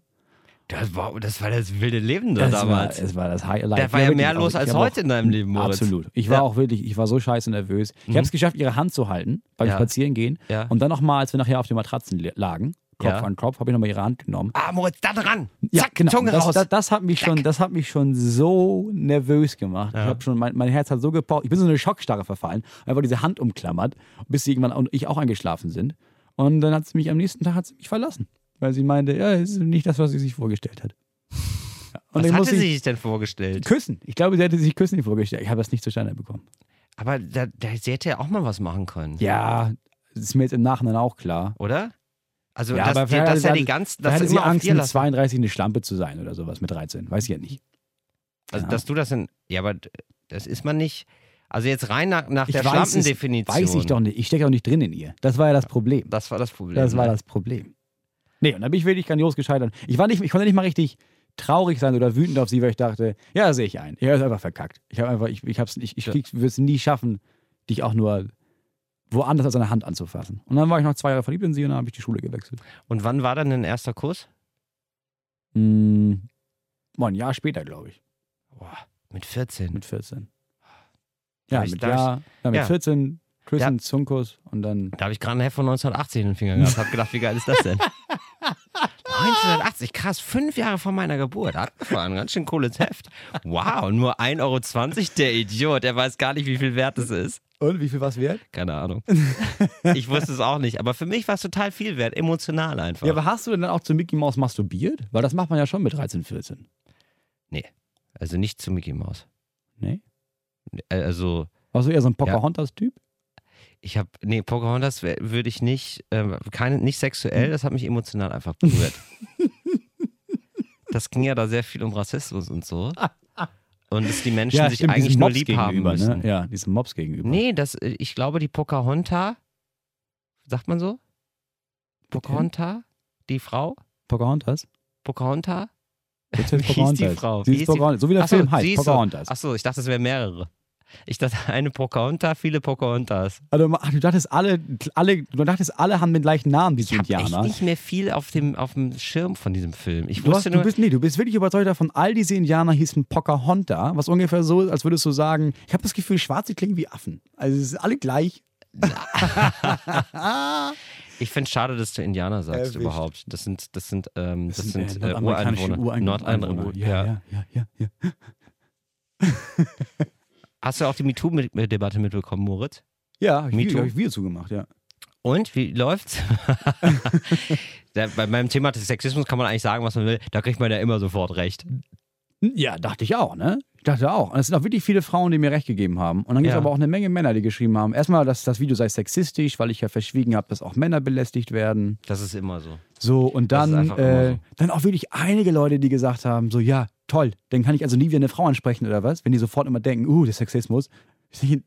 Das war, das war das wilde Leben da Das war, damals. es war das Highlight. da war ja mehr los als heute auch- in deinem Leben, Moritz. Absolut. Ich war Ja. auch wirklich, ich war so scheiße nervös. Ich Mhm. habe es geschafft, ihre Hand zu halten beim Ja. Spazierengehen. Und dann nochmal, als wir nachher auf den Matratzen lagen, Kopf an Kopf, habe ich nochmal ihre Hand genommen. Ah, Moritz, da dran. Ja, Zack, genau. Zunge das, raus. Das, das, hat mich schon, das hat mich schon so nervös gemacht. Ich habe schon, mein, mein Herz hat so gepocht. Ich bin so in eine Schockstarre verfallen. Einfach diese Hand umklammert, bis sie irgendwann und ich auch eingeschlafen sind. Und dann hat sie mich am nächsten Tag hat sie mich verlassen. Weil sie meinte, ja, es ist nicht das, was sie sich vorgestellt hat. Und Was hatte sie ich sich denn vorgestellt? küssen. Ich glaube, sie hätte sich küssen vorgestellt. Ich habe das nicht zustande bekommen. Aber da, da, sie hätte ja auch mal was machen können. Ja, das ist mir jetzt im Nachhinein auch klar. Oder? Also, Ja, dass, aber die, dass ja die ganz, Da dass hatte sie Angst, mit lassen. 32 eine Schlampe zu sein oder sowas mit 13. Weiß ich ja nicht. Also, Ja. dass du das in. Ja, aber das ist man nicht. Also, jetzt rein nach, nach der weiß es- Schlampendefinition. Weiß ich doch nicht. Ich stecke auch nicht drin in ihr. Das war ja das Problem. Das war das Problem. Das war das Problem. Nee, und dann bin ich wirklich grandios gescheitert. Ich, war nicht, ich konnte nicht mal richtig traurig sein oder wütend auf sie, weil ich dachte, ja, sehe ich ein. Ich habe es einfach verkackt. Ich habe einfach, ich, ich, hab's, ich, ich Ja. würde es nie schaffen, dich auch nur woanders als eine Hand anzufassen. Und dann war ich noch zwei Jahre verliebt in sie und dann habe ich die Schule gewechselt. Und wann war dann dein erster Kuss? Hm, boah, ein Jahr später, glaube ich. Boah, mit 14. Mit 14. Da Ja, ich- mit, Jahr, ja, mit ja. 14 Küssen, Ja. Zunkus und dann. Da habe ich gerade ein Heft von 1980 in den Fingern gehabt. Hab gedacht, wie geil ist das denn? 1980, krass, fünf Jahre vor meiner Geburt. War ein ganz schön cooles Heft. Wow, nur 1,20 Euro, der Idiot. Der weiß gar nicht, wie viel wert es ist. Und wie viel was wert? Keine Ahnung. Ich wusste es auch nicht. Aber für mich war es total viel wert. Emotional einfach. Ja, aber hast du denn dann auch zu Mickey Mouse masturbiert? Weil das macht man ja schon mit 13, 14. also nicht zu Mickey Mouse. Nee? Also, Warst du eher so ein Pocahontas-Typ? Ich habe, nee, Pocahontas würde ich nicht, ähm, keine, nicht sexuell, das hat mich emotional einfach berührt. das ging ja da sehr viel um Rassismus und so. Und dass die Menschen sich stimmt, eigentlich nur lieb haben gegenüber, müssen. Ne? Ja, diesen Mobs gegenüber. Nee, das, äh, ich glaube, die Pocahontas, sagt man so? Pocahontas? Die Frau? Pocahontas? Pocahontas? Wie hieß die Frau? Sie Wie ist Pocahontas. So wie der Ach so, Film heißt, ist so. Pocahontas. Achso, ich dachte, es wären mehrere. Ich dachte, eine Pocahontas, viele Pocahontas. Also, ach, du dachtest alle, alle, du dachtest alle haben den gleichen Namen, diese Ich habe echt Indianer. nicht mehr viel auf dem, auf dem Schirm von diesem Film. Ich Du, hast, wusste du nur, bist nee, du bist wirklich überzeugt davon, all diese Indianer hießen Pocahontas, was ungefähr so ist, als würdest du sagen, ich habe das Gefühl, Schwarze klingen wie Affen. Also es ist alle gleich. ich finde es schade, dass du Indianer sagst Erwischt. überhaupt. Das sind, das sind, ähm, das äh, sind äh, nordamerikanische Ureinwohner. Nordeinwohner. Ja, ja, ja, ja, ja. Hast du auch die MeToo-Debatte mitbekommen, Moritz? Ja, hab ich, hab ich Video zugemacht, ja. Und wie läuft's? Da- Bei meinem Thema des Sexismus kann man eigentlich sagen, was man will. Da kriegt man ja immer sofort recht. Ja, dachte ich auch, ne? Ich dachte auch. Und es sind auch wirklich viele Frauen, die mir recht gegeben haben. Und dann gibt es Ja. aber auch eine Menge Männer, die geschrieben haben. Erstmal, dass das Video sei sexistisch, weil ich ja verschwiegen habe, dass auch Männer belästigt werden. Das ist immer so. So, und dann, äh, so. dann auch wirklich einige Leute, die gesagt haben: so, ja, toll, dann kann ich also nie wieder eine Frau ansprechen oder was? Wenn die sofort immer denken, uh, der Sexismus.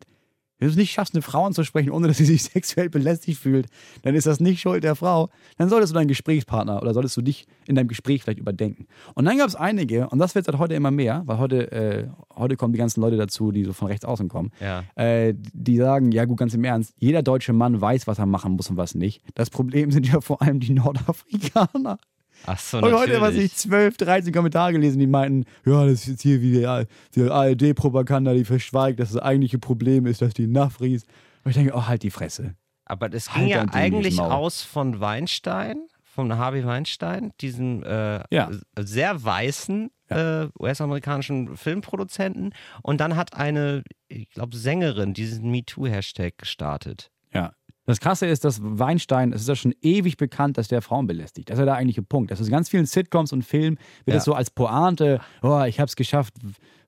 Wenn du es nicht schaffst, eine Frau anzusprechen, ohne dass sie sich sexuell belästigt fühlt, dann ist das nicht Schuld der Frau. Dann solltest du deinen Gesprächspartner oder solltest du dich in deinem Gespräch vielleicht überdenken. Und dann gab es einige, und das wird seit heute immer mehr, weil heute, äh, heute kommen die ganzen Leute dazu, die so von rechts außen kommen, Ja. äh, die sagen, ja gut, ganz im Ernst, jeder deutsche Mann weiß, was er machen muss und was nicht. Das Problem sind ja vor allem die Nordafrikaner. Ach so, Und heute was ich 12, 13 Kommentare gelesen, die meinten, ja, das ist jetzt hier wie die, die ARD-Propaganda, die verschweigt, dass das eigentliche Problem ist, dass die Nafris. Und ich denke, oh, halt die Fresse. Aber das Halt ging ja eigentlich aus von Weinstein, von Harvey Weinstein, diesem äh, Ja. sehr weißen äh, US-amerikanischen Filmproduzenten. Und dann hat eine, ich glaube, Sängerin diesen MeToo-Hashtag gestartet. Ja. Das Krasse ist, dass Weinstein, es ist ja schon ewig bekannt, dass der Frauen belästigt. Das ist ja der eigentliche Punkt. Das ist in ganz vielen Sitcoms und Filmen wird Ja. das so als Pointe, oh, ich habe es geschafft,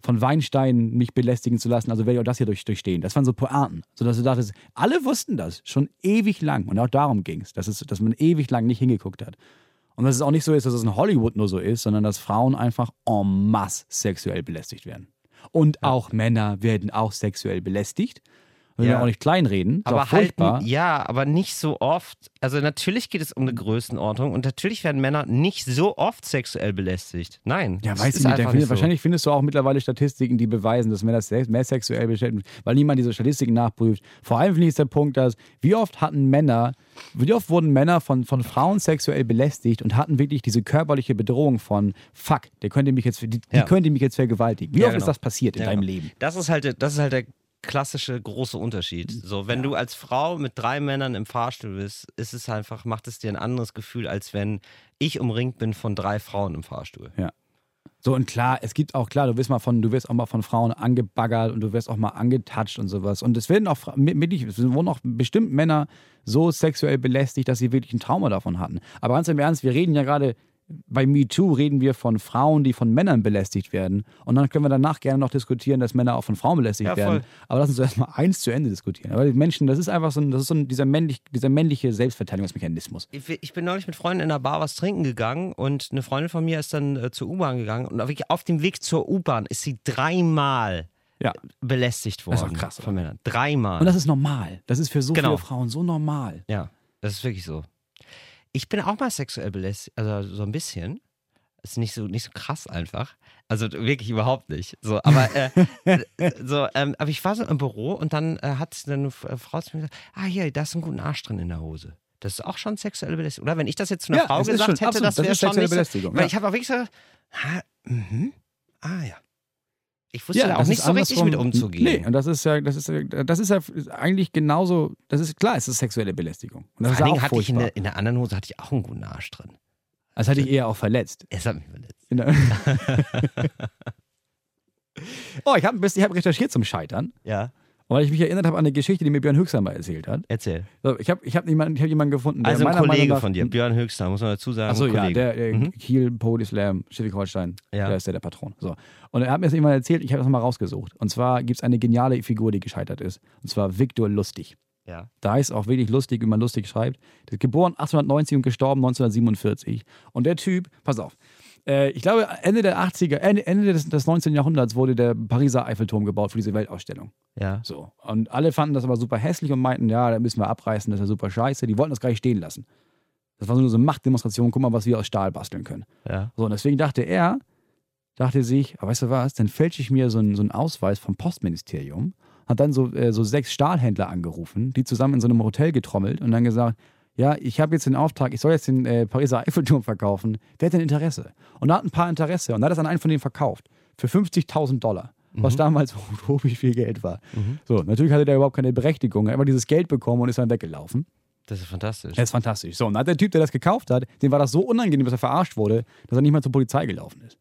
von Weinstein mich belästigen zu lassen, also werde ich auch das hier durch, durchstehen. Das waren so Pointen. Sodass du dachtest, alle wussten das schon ewig lang. Und auch darum ging es, dass, es, dass man ewig lang nicht hingeguckt hat. Und dass es auch nicht so ist, dass es in Hollywood nur so ist, sondern dass Frauen einfach en masse sexuell belästigt werden. Und auch Männer werden auch sexuell belästigt. Will Ja. auch nicht kleinreden. Ist Aber halt, ja, aber nicht so oft. Also natürlich geht es um eine Größenordnung und natürlich werden Männer nicht so oft sexuell belästigt. Nein. Ja, das weiß ist ich nicht. einfach Da so. Wahrscheinlich findest du auch mittlerweile Statistiken, die beweisen, dass Männer mehr sexuell beschäftigt sind, weil niemand diese Statistiken nachprüft. Vor allem finde ich ist der Punkt, dass wie oft hatten Männer, wie oft wurden Männer von, von Frauen sexuell belästigt und hatten wirklich diese körperliche Bedrohung von Fuck, der könnte mich jetzt, die, die Ja. könnte mich jetzt vergewaltigen. Wie Ja, oft ist genau. das passiert in Ja, deinem genau. Leben? Das ist halt, das ist halt der klassische große Unterschied. So, wenn du als Frau mit drei Männern im Fahrstuhl bist, ist es einfach, macht es dir ein anderes Gefühl, als wenn ich umringt bin von drei Frauen im Fahrstuhl. So, und klar, es gibt auch, klar, du wirst mal von, du wirst auch mal von Frauen angebaggert und du wirst auch mal angetatscht und sowas. Und es werden auch, es wurden auch bestimmt Männer so sexuell belästigt, dass sie wirklich ein Trauma davon hatten. Aber ganz im Ernst, wir reden ja gerade, bei MeToo reden wir von Frauen, die von Männern belästigt werden. Und dann können wir danach gerne noch diskutieren, dass Männer auch von Frauen belästigt Ja, werden. Aber lass uns erstmal eins zu Ende diskutieren. Aber die Menschen, das ist einfach so ein, das ist so ein, dieser, männlich, dieser männliche Selbstverteidigungsmechanismus. Ich, bin neulich mit Freunden in einer Bar was trinken gegangen und eine Freundin von mir ist dann äh, zur U-Bahn gegangen und auf dem Weg zur U-Bahn ist sie dreimal Ja. belästigt Das ist worden krass, von Männern. Dreimal. Und das ist normal. Das ist für so Genau. viele Frauen so normal. Ja, das ist wirklich so. Ich bin auch mal sexuell belästigt, also so ein bisschen. Ist nicht so, nicht so krass einfach. Also wirklich überhaupt nicht. So, aber, äh, so, ähm, aber ich war so im Büro und dann äh, hat eine Frau zu mir gesagt: Ah, hier, da ist ein guter Arsch drin in der Hose. Das ist auch schon sexuelle Belästigung. Oder wenn ich das jetzt zu einer Ja, Frau gesagt schon- hätte, absolut, das wäre schon sexuelle nicht so, Belästigung, ja. ich habe auch wirklich so, ha, mhm, ah ja. Ich wusste Ja, da auch nicht so richtig mit umzugehen. Nee, und das ist ja, das ist ja, das ist ja eigentlich genauso, das ist klar, es ist sexuelle Belästigung. Und das Vor allen Dingen hatte ich in der, in der anderen Hose hatte ich auch einen guten Arsch drin. Das hatte ich eher auch verletzt. Es hat mich verletzt. Oh, ich habe ich hab recherchiert zum Scheitern, Ja, weil ich mich erinnert habe an eine Geschichte, die mir Björn Höchster mal erzählt hat. erzähl. So, Ich habe ich hab jemanden, ich hab jemanden gefunden, der Also ein meiner Kollege Meinung nach, von dir, Björn Höchster, muss man dazu sagen. Achso, ja, der, der Mhm. Kiel Poetry Slam, Schleswig-Holstein, Ja. der ist der, der Patron. So. Und er hat mir das irgendwann erzählt, ich habe das nochmal rausgesucht. Und zwar gibt es eine geniale Figur, die gescheitert ist. Und zwar Viktor Lustig. Ja. Da ist auch wirklich lustig, wie man lustig schreibt. Der ist geboren 1890 und gestorben 1947. Und der Typ, pass auf, äh, ich glaube, Ende der 80er, Ende, Ende des, des 19. Jahrhunderts wurde der Pariser Eiffelturm gebaut für diese Weltausstellung. Ja. So. Und alle fanden das aber super hässlich und meinten, ja, da müssen wir abreißen, das ist ja super scheiße. Die wollten das gar nicht stehen lassen. Das war so eine Machtdemonstration, guck mal, was wir aus Stahl basteln können. Ja. So, und deswegen dachte er, dachte sich, aber weißt du was, dann fälsche ich mir so einen, so einen Ausweis vom Postministerium, hat dann so, äh, so sechs Stahlhändler angerufen, die zusammen in so einem Hotel getrommelt und dann gesagt, ja, ich habe jetzt den Auftrag, ich soll jetzt den äh, Pariser Eiffelturm verkaufen. Wer hat denn Interesse? Und da hat ein paar Interesse und da hat es an einen von denen verkauft. Für 50.000 Dollar. Was damals unglaublich viel Geld war. So, natürlich hatte der überhaupt keine Berechtigung. Er hat einfach dieses Geld bekommen und ist dann weggelaufen. Das ist fantastisch. Das ist fantastisch. So, und dann hat der Typ, der das gekauft hat, dem war das so unangenehm, dass er verarscht wurde, dass er nicht mal zur Polizei gelaufen ist.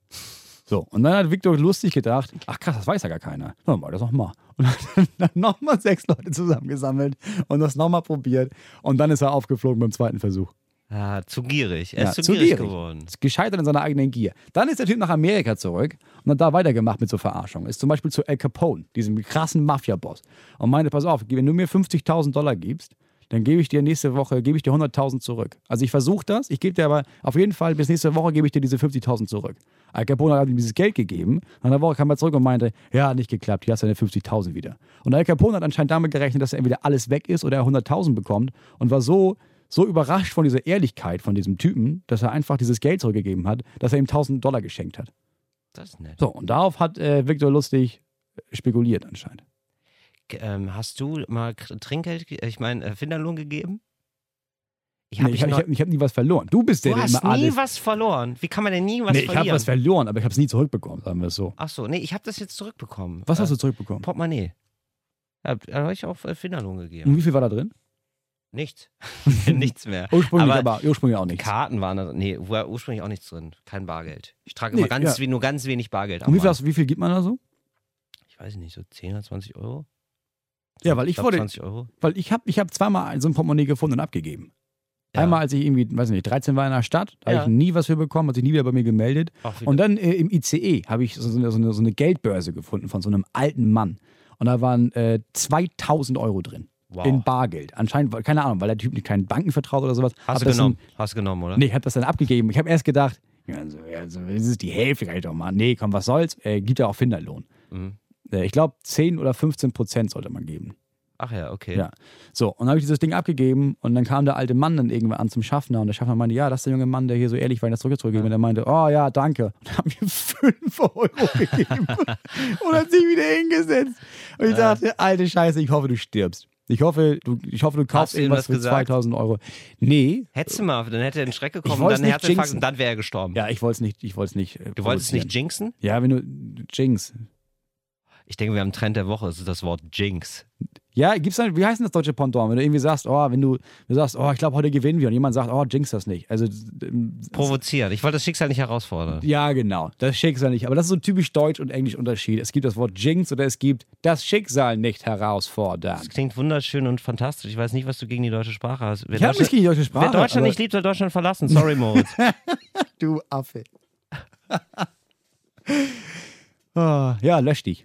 So, und dann hat Victor lustig gedacht, ach krass, das weiß ja gar keiner. Dann mal das nochmal. Und dann, dann nochmal sechs Leute zusammengesammelt und das nochmal probiert. Und dann ist er aufgeflogen beim zweiten Versuch. Ah, zu gierig. Er Ja, ist zu, zu gierig, gierig. geworden. Ist gescheitert in seiner eigenen Gier. Dann ist der Typ nach Amerika zurück und hat da weitergemacht mit so Verarschung. Ist zum Beispiel zu Al Capone, diesem krassen Mafia-Boss. Und meinte, pass auf, wenn du mir 50.000 Dollar gibst, dann gebe ich dir nächste Woche, gebe ich dir 100.000 zurück. Also ich versuche das, ich gebe dir aber auf jeden Fall bis nächste Woche gebe ich dir diese 50.000 zurück. Al Capone hat ihm dieses Geld gegeben. Nach einer Woche kam er zurück und meinte, ja, hat nicht geklappt, hier hast du deine 50.000 wieder. Und Al Capone hat anscheinend damit gerechnet, dass entweder alles weg ist oder er 100.000 bekommt und war so so überrascht von dieser Ehrlichkeit von diesem Typen, dass er einfach dieses Geld zurückgegeben hat, dass er ihm 1000 Dollar geschenkt hat. Das ist nett. So, und darauf hat äh, Victor Lustig spekuliert anscheinend. Ähm, hast du mal Trinkgeld, ge- ich meine, äh, Finderlohn gegeben? Ich Nee, habe ich habe hab, ich hab nie was verloren. Du bist der, Du der hast immer nie alles. was verloren. Wie kann man denn nie was nee, ich habe verlieren? was verloren, aber ich habe es nie zurückbekommen, sagen wir es so. Ach so, nee, ich habe das jetzt zurückbekommen. Was äh, hast du zurückbekommen? Portemonnaie. Ja, da habe ich auch äh, Finderlohn gegeben. Und wie viel war da drin? Nichts. Nichts mehr. Ursprünglich Aber aber, ursprünglich auch nichts. Karten waren da, nee, war ursprünglich auch nichts drin. Kein Bargeld. Ich trage Nee, immer ganz, ja. nur ganz wenig Bargeld. Und wie viel, hast, wie viel gibt man da so? Ich weiß nicht, so 10 oder 20 Euro? Ja, weil ich glaub, wurde, 20 Euro. weil ich habe ich hab zweimal so ein Portemonnaie gefunden und abgegeben. Ja. Einmal, als ich irgendwie, weiß nicht, 13 war in der Stadt, da Ja. habe ich nie was für bekommen, hat sich nie wieder bei mir gemeldet. Auch Und dann äh, im ICE habe ich so, so, eine, so, eine, Geldbörse gefunden von so einem alten Mann. Und da waren äh, 2000 Euro drin. wow. In Bargeld. Anscheinend, keine Ahnung, weil der Typ nicht keinen Banken vertraut oder sowas. Hab Hast du genommen? Hast du genommen, oder? Dann, nee, ich habe das dann abgegeben. Ich habe erst gedacht, ja, so, ja, so, das ist die Hälfte, kann ich doch machen. Nee, komm, was soll's? Äh, gibt ja auch Finderlohn. Mhm. Äh, ich glaube, 10 oder 15 Prozent sollte man geben. Ach ja, okay. Ja. So, und dann habe ich dieses Ding abgegeben und dann kam der alte Mann dann irgendwann an zum Schaffner und der Schaffner meinte, ja, das ist der junge Mann, der hier so ehrlich war, und das zurückgegeben. Und er meinte, oh ja, danke. Und hat mir 5 Euro gegeben und hat sich wieder hingesetzt. Und ich dachte, alte Scheiße, ich hoffe, du stirbst. Ich hoffe, du, ich hoffe, du kaufst irgendwas für gesagt? 2000 Euro. Nee. Hättest du mal, dann hätte er in Schreck gekommen, dann Herzinfarkt und dann wäre er gestorben. Ja, ich wollte es nicht, ich wollte es nicht. äh, Du wolltest nicht jinxen? Ja, wenn du Jinx. Ich denke, wir haben einen Trend der Woche, es ist das Wort Jinx. Ja, gibt's dann, wie heißt denn das deutsche Pendant? Wenn du irgendwie sagst, oh, wenn du, du sagst, oh, ich glaube, heute gewinnen wir und jemand sagt, oh, Jinx das nicht. Also, ähm, Provozieren. Ich wollte das Schicksal nicht herausfordern. ja, genau. Das Schicksal nicht. Aber das ist so ein typisch Deutsch- und Englisch-Unterschied. Es gibt das Wort Jinx oder es gibt das Schicksal nicht herausfordern. Das klingt wunderschön und fantastisch. Ich weiß nicht, was du gegen die deutsche Sprache hast. Wer Ich habe nichts gegen die deutsche Sprache. Wer Deutschland nicht liebt, soll Deutschland verlassen. Sorry, Moritz. Du Affe. Ah, ja, lösch dich.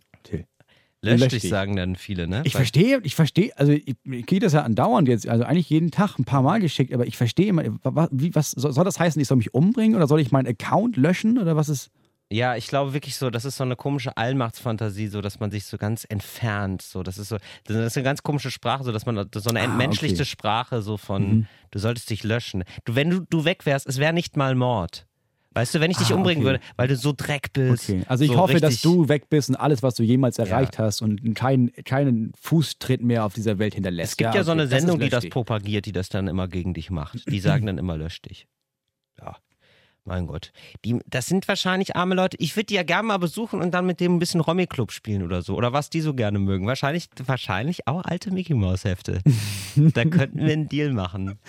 Lösch dich, sagen dann viele, ne? Ich Weil- verstehe, ich verstehe, also ich, ich kriege das ja andauernd jetzt, also eigentlich jeden Tag ein paar Mal geschickt, aber ich verstehe immer, wa- wie, was soll, soll das heißen, ich soll mich umbringen oder soll ich meinen Account löschen oder was ist? Ja, ich glaube wirklich so, das ist so eine komische Allmachtsfantasie, so dass man sich so ganz entfernt, so das ist so, das ist eine ganz komische Sprache, so dass man so eine Ah, entmenschlichte okay. Sprache so von, Mhm. du solltest dich löschen. Du, wenn du, du weg wärst, es wäre nicht mal Mord. Weißt du, wenn ich dich Ah, umbringen okay. würde, weil du so Dreck bist. Okay. Also ich so hoffe, dass du weg bist und alles, was du jemals erreicht hast und keinen keinen Fußtritt mehr auf dieser Welt hinterlässt. Es gibt ja, so okay, eine das Sendung, die das propagiert, die das dann immer gegen dich macht. Die sagen dann immer, lösch dich. Ja, mein Gott. Die, das sind wahrscheinlich arme Leute. Ich würde die ja gerne mal besuchen und dann mit dem ein bisschen Romy-Club spielen oder so. Oder was die so gerne mögen. Wahrscheinlich, wahrscheinlich auch alte Mickey-Maus-Hefte. da könnten wir einen Deal machen.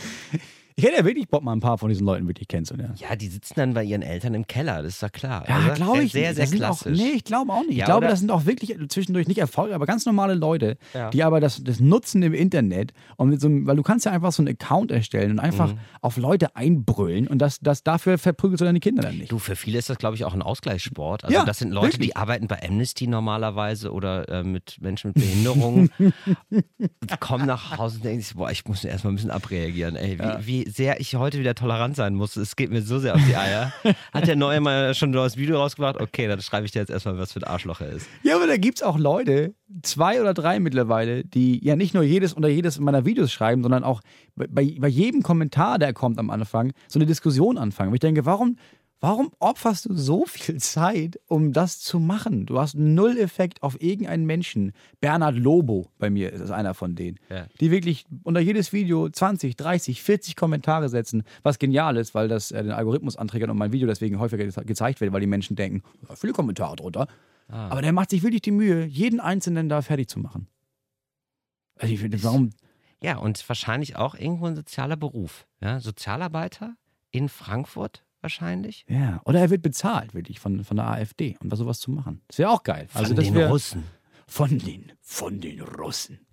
Ich hätte ja wirklich Bock, mal ein paar von diesen Leuten wirklich kennenzulernen. Ja, die sitzen dann bei ihren Eltern im Keller, das ist ja klar. Ja, glaube ich. Sehr, sehr sind auch, klassisch. nee, ich glaube auch nicht. Ja, ich glaube, das sind auch wirklich zwischendurch nicht Erfolge, aber ganz normale Leute, Ja. die aber das, das nutzen im Internet. Und mit so einem, weil du kannst ja einfach so einen Account erstellen und einfach Mhm. auf Leute einbrüllen und das, das dafür verprügelst du deine Kinder dann nicht. Du, für viele ist das, glaube ich, auch ein Ausgleichssport. Also Ja, das sind Leute, wirklich. die arbeiten bei Amnesty normalerweise oder äh, mit Menschen mit Behinderung, kommen nach Hause und denken sich, boah, ich muss erstmal ein bisschen abreagieren. Ey, wie, wie sehr ich heute wieder tolerant sein muss. Es geht mir so sehr auf die Eier. Hat der Neue mal schon ein neues Video rausgebracht? Okay, dann schreibe ich dir jetzt erstmal, was für ein Arschloch er ist. Ja, aber da gibt es auch Leute, zwei oder drei mittlerweile, die ja nicht nur jedes unter jedes meiner Videos schreiben, sondern auch bei, bei jedem Kommentar, der kommt am Anfang, so eine Diskussion anfangen. Wo ich denke, warum, warum opferst du so viel Zeit, um das zu machen? Du hast null Effekt auf irgendeinen Menschen. Bernhard Lobo bei mir ist einer von denen, Ja. die wirklich unter jedes Video 20, 30, 40 Kommentare setzen, was genial ist, weil das äh, den Algorithmus anträgert und mein Video deswegen häufiger ge- gezeigt wird, weil die Menschen denken, "Ja, viele Kommentare drunter. Ah. Aber der macht sich wirklich die Mühe, jeden Einzelnen da fertig zu machen. Also ich finde, warum? Ja, und wahrscheinlich auch irgendwo ein sozialer Beruf. Ja? Sozialarbeiter in Frankfurt wahrscheinlich. Ja, oder er wird bezahlt, wirklich, von, von der AfD, um da sowas zu machen. Das wäre auch geil. Von also, das den wär, Russen. Von den, von den Russen.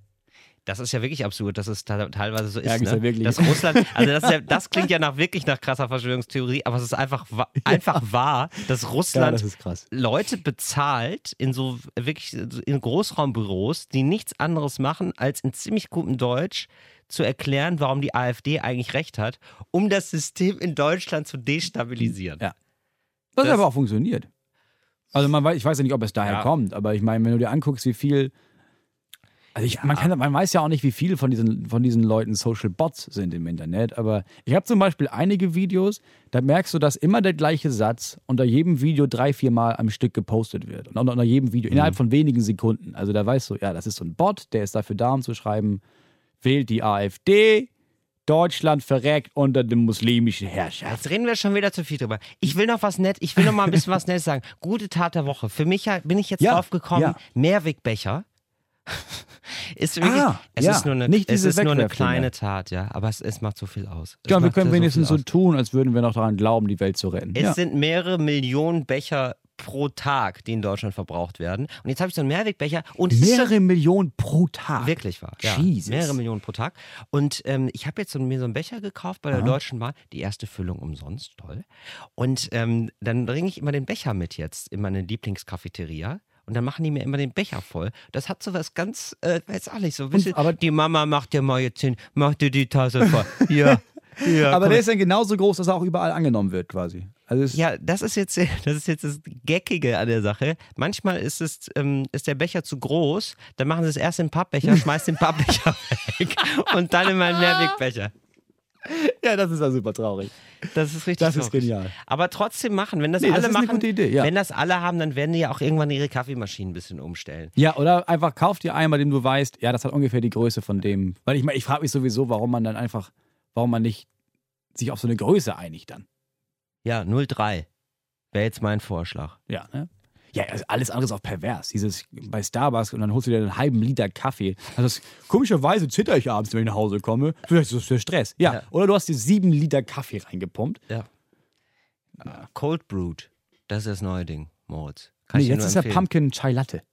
Das ist ja wirklich absurd, dass es te- teilweise so ist. Ja, ne? ja wirklich. Dass Russland, also das, ja, das klingt ja nach wirklich nach krasser Verschwörungstheorie, aber es ist einfach, einfach wahr, dass Russland das. Leute bezahlt in so wirklich in Großraumbüros, die nichts anderes machen, als in ziemlich gutem Deutsch zu erklären, warum die AfD eigentlich recht hat, um das System in Deutschland zu destabilisieren. Ja. Das, Das- hat aber auch funktioniert. Also man weiß, ich weiß ja nicht, ob es daher kommt, aber ich meine, wenn du dir anguckst, wie viel. Also ich, man, kann, man weiß ja auch nicht, wie viele von diesen, von diesen Leuten Social Bots sind im Internet, aber ich habe zum Beispiel einige Videos, da merkst du, dass immer der gleiche Satz unter jedem Video drei, vier Mal am Stück gepostet wird. Und unter jedem Video, innerhalb von wenigen Sekunden. Also da weißt du, ja, das ist so ein Bot, der ist dafür da, um zu schreiben, wählt die AfD, Deutschland verreckt unter dem muslimischen Herrschaft. Jetzt reden wir schon wieder zu viel drüber. Ich will noch was nett, ich will noch mal ein bisschen was Nettes sagen. Gute Tat der Woche. Für mich ja- bin ich jetzt Ja, drauf gekommen, ja. Mehrwegbecher. ist wirklich, Ah, es ja, ist nur eine, nicht es ist nur eine kleine Tat, ja, aber es, es macht so viel aus. Es Ja, wir können wenigstens so tun, als würden wir noch daran glauben, die Welt zu retten. Es ja. sind mehrere Millionen Becher pro Tag, die in Deutschland verbraucht werden. Und jetzt habe ich so einen Mehrwegbecher und Mehrere Millionen pro Tag. Wirklich wahr. Ja. Jesus. Mehrere Millionen pro Tag. Und ähm, ich habe jetzt so, mir so einen Becher gekauft bei der Aha. Deutschen Bahn. Die erste Füllung umsonst, toll. Und ähm, dann bringe ich immer den Becher mit jetzt in meine Lieblingscafeteria. Und dann machen die mir immer den Becher voll. Das hat so was ganz, äh, weiß auch nicht, so ein bisschen. aber- die Mama macht dir mal jetzt hin, macht dir die Tasse voll. Ja. ja Aber komm. der ist dann genauso groß, dass er auch überall angenommen wird, quasi. Also Ja, das ist jetzt das ist jetzt das Geckige an der Sache. Manchmal ist es ähm, ist der Becher zu groß, dann machen sie es erst in den Pappbecher, schmeißt den Pappbecher weg und dann in meinen Mehrwegbecher. Ja, das ist ja super traurig. Das ist richtig Das ist verrückt. genial. Aber trotzdem machen, wenn das Nee, das alle ist eine machen, gute Idee, ja. wenn das alle haben, dann werden die ja auch irgendwann ihre Kaffeemaschinen ein bisschen umstellen. Ja, oder einfach kauf dir einen, bei dem du weißt, ja, das hat ungefähr die Größe von dem. Weil ich meine, ich frage mich sowieso, warum man dann einfach, warum man nicht sich auf so eine Größe einigt dann. Ja, 03 wäre jetzt mein Vorschlag. Ja, ne? Ja, also alles andere ist auch pervers. Dieses bei Starbucks und dann holst du dir einen halben Liter Kaffee. Also das, komischerweise zitter ich abends, wenn ich nach Hause komme. Vielleicht ist das für Stress. Ja. Ja. Oder du hast dir sieben Liter Kaffee reingepumpt. Ja. Cold Brewed, das ist das neue Ding, Moritz. Kann Nee, jetzt ist ja. Pumpkin Chai Latte.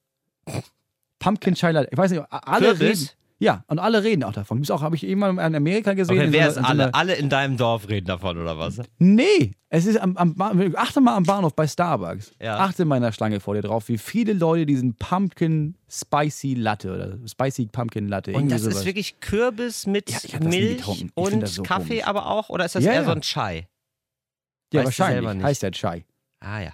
Pumpkin Chai Latte. Ich weiß nicht, alle Kürbis? reden. Ja, und alle reden auch davon. Gibt's auch, habe ich irgendwann in Amerika gesehen. Okay, wer so ist in so alle? einer- Alle in deinem Dorf reden davon, oder was? Nee, es ist am, am achte mal am Bahnhof bei Starbucks. Ja. Achte mal in der Schlange vor dir drauf, wie viele Leute diesen Pumpkin Spicy Latte oder Spicy Pumpkin Latte. Und das sowas. ist wirklich Kürbis mit Ja, Milch und so Kaffee komisch. aber auch? Oder ist das Ja, eher ja. so ein Chai? Ja, weißt wahrscheinlich. Heißt der Chai. Ah ja.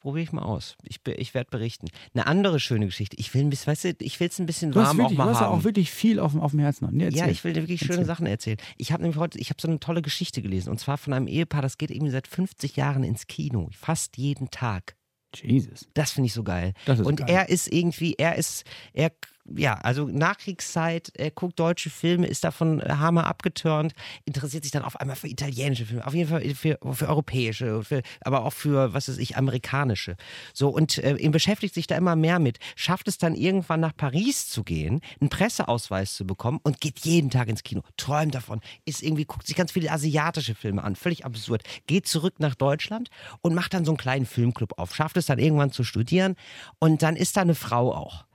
Probiere ich mal aus. Ich, ich werde berichten. Eine andere schöne Geschichte. Ich will, bisschen- weißt du, ich es ein bisschen Du hast, warm auch wirklich, du mal hast ja haben. auch wirklich viel auf, dem- auf dem Herzen. Nee, ja, ich will dir wirklich schöne Erzähl. Sachen erzählen. Ich habe nämlich heute, ich habe so eine tolle Geschichte gelesen. Und zwar von einem Ehepaar, das geht irgendwie seit 50 Jahren ins Kino. Fast jeden Tag. Jesus. Das finde ich so geil. Und geil. er ist irgendwie, er ist, er, ja, also Nachkriegszeit, er guckt deutsche Filme, ist davon äh, hammer abgeturnt, interessiert sich dann auf einmal für italienische Filme, auf jeden Fall für, für europäische, für, aber auch für, was weiß ich, amerikanische. So, und äh, ihm beschäftigt sich da immer mehr mit, schafft es dann irgendwann nach Paris zu gehen, einen Presseausweis zu bekommen und geht jeden Tag ins Kino, träumt davon, ist irgendwie, guckt sich ganz viele asiatische Filme an, völlig absurd, geht zurück nach Deutschland und macht dann so einen kleinen Filmclub auf, schafft es dann irgendwann zu studieren und dann ist da eine Frau auch.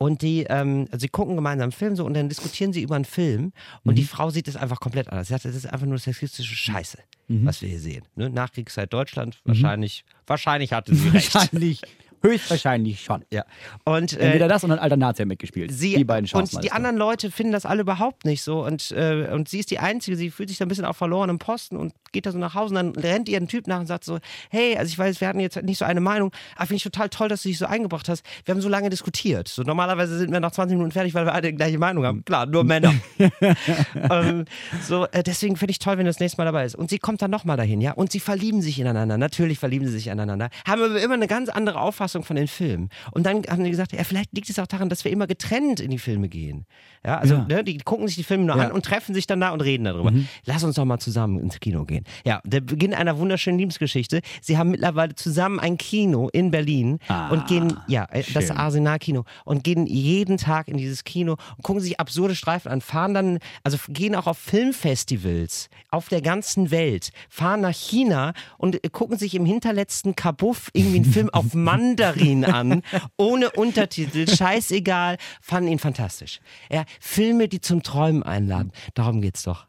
Und die, ähm, also sie gucken gemeinsam einen Film so und dann diskutieren sie über einen Film und Mhm. die Frau sieht es einfach komplett anders. Sie sagt, das ist einfach nur sexistische Scheiße, Mhm. was wir hier sehen. Ne? Nachkriegszeit Deutschland, wahrscheinlich, wahrscheinlich hatte sie recht. Wahrscheinlich, höchstwahrscheinlich schon. Ja. Und äh, Entweder das und ein alter Nazi mitgespielt. sie die beiden und die anderen Leute finden das alle überhaupt nicht so und, äh, und sie ist die Einzige, sie fühlt sich da ein bisschen auf verlorenem Posten und geht da so nach Hause und dann rennt ihr ein Typ nach und sagt so, hey, also ich weiß, wir hatten jetzt nicht so eine Meinung, aber finde ich total toll, dass du dich so eingebracht hast. Wir haben so lange diskutiert. So normalerweise sind wir nach 20 Minuten fertig, weil wir alle die gleiche Meinung haben. Klar, nur Männer. ähm, so, äh, deswegen finde ich toll, wenn du das nächste Mal dabei ist. Und sie kommt dann nochmal dahin, ja, und sie verlieben sich ineinander. Natürlich verlieben sie sich ineinander. Haben aber immer eine ganz andere Auffassung Auffassung von den Filmen. Und dann haben die gesagt, ja, vielleicht liegt es auch daran, dass wir immer getrennt in die Filme gehen. Ja, also Ja. Ne, die gucken sich die Filme nur Ja. an und treffen sich dann da und reden darüber. Lass uns doch mal zusammen ins Kino gehen. Ja, der Beginn einer wunderschönen Liebesgeschichte. Sie haben mittlerweile zusammen ein Kino in Berlin Ah, und gehen, ja, äh, das schön. Arsenal-Kino und gehen jeden Tag in dieses Kino und gucken sich absurde Streifen an, fahren dann, also gehen auch auf Filmfestivals auf der ganzen Welt, fahren nach China und äh, gucken sich im hinterletzten Kabuff irgendwie einen Film auf Mandarin an, ohne Untertitel, scheißegal, fanden ihn fantastisch. Ja, Filme, die zum Träumen einladen, darum geht's doch.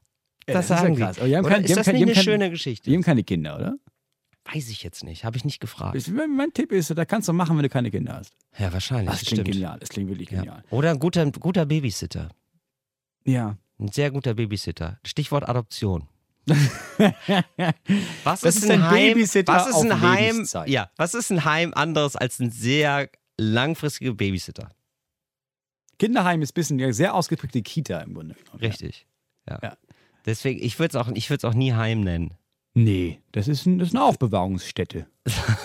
Ja, Das, das ist ja sagen krass. die. Die ist das kein- nicht eine kein- schöne Geschichte? Die haben keine Kinder, oder? Weiß ich jetzt nicht, habe ich nicht gefragt. Mein Tipp ist, da kannst du machen, wenn du keine Kinder hast. Ja, wahrscheinlich. Das klingt stimmt. genial. Das klingt wirklich Ja. genial. Oder ein guter, guter Babysitter. Ja. Ein sehr guter Babysitter. Stichwort Adoption. Was ist, ein ein Heim? Babysitter was ist ein auf Heim? Lebenszeit. Ja, was ist ein Heim anderes als ein sehr langfristiger Babysitter? Kinderheim ist ein bisschen ja, sehr ausgeprägte Kita im Grunde. genommen. Richtig. Ja. Ja. Deswegen, ich würde es auch, ich auch nie Heim nennen. Nee, das ist, ein, das ist eine Aufbewahrungsstätte.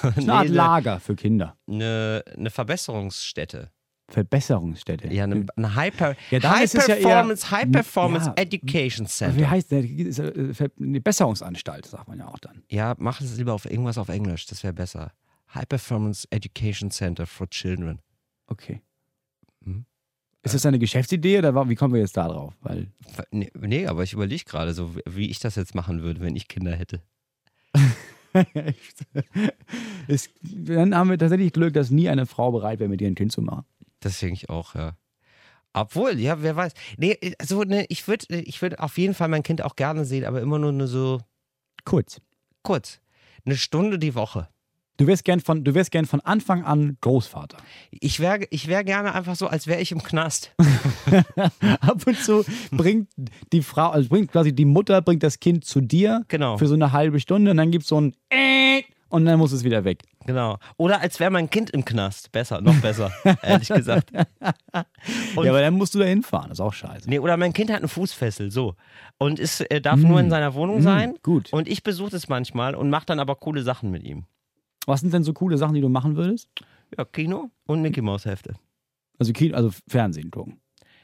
Das ist eine Art Nee, Lager für Kinder. Eine, eine Verbesserungsstätte. Verbesserungsstätte. Ja, eine, eine Hyper, Ja, High es ja eher- Performance, High Performance Ja. Education Wie Center. heißt der? Äh, Eine Besserungsanstalt, sagt man ja auch dann. Ja, mach es lieber auf irgendwas auf Englisch, das wäre besser. High Performance Education Center for Children. Okay. Mhm. Ist das eine Geschäftsidee oder wie kommen wir jetzt da drauf? Weil Nee, nee aber ich überlege gerade so, wie ich das jetzt machen würde, wenn ich Kinder hätte. es, dann haben wir tatsächlich Glück, dass nie eine Frau bereit wäre, mit ihr ein Kind zu machen. Denke ich auch, ja. Obwohl, ja, wer weiß. Nee, also, ne, ich würde ich würd auf jeden Fall mein Kind auch gerne sehen, aber immer nur, nur so Kurz. kurz. Eine Stunde die Woche. Du wärst gern von, du wärst gern von Anfang an Großvater. Ich wäre ich wär gerne einfach so, als wäre ich im Knast. Ab und zu bringt die Frau, also bringt quasi die Mutter, bringt das Kind zu dir Genau. für so eine halbe Stunde und dann gibt es so ein äh, und dann muss es wieder weg. Genau. Oder als wäre mein Kind im Knast. Besser, noch besser, ehrlich gesagt. Und- ja, aber dann musst du da hinfahren, das ist auch scheiße. Nee, oder mein Kind hat eine Fußfessel, so. Und ist, äh, darf nur in seiner Wohnung sein. Mm, gut. Und ich besuche es manchmal und mache dann aber coole Sachen mit ihm. Was sind denn so coole Sachen, die du machen würdest? Ja, Kino und Mickey Maus Hefte. Also Kino, also Fernsehen gucken.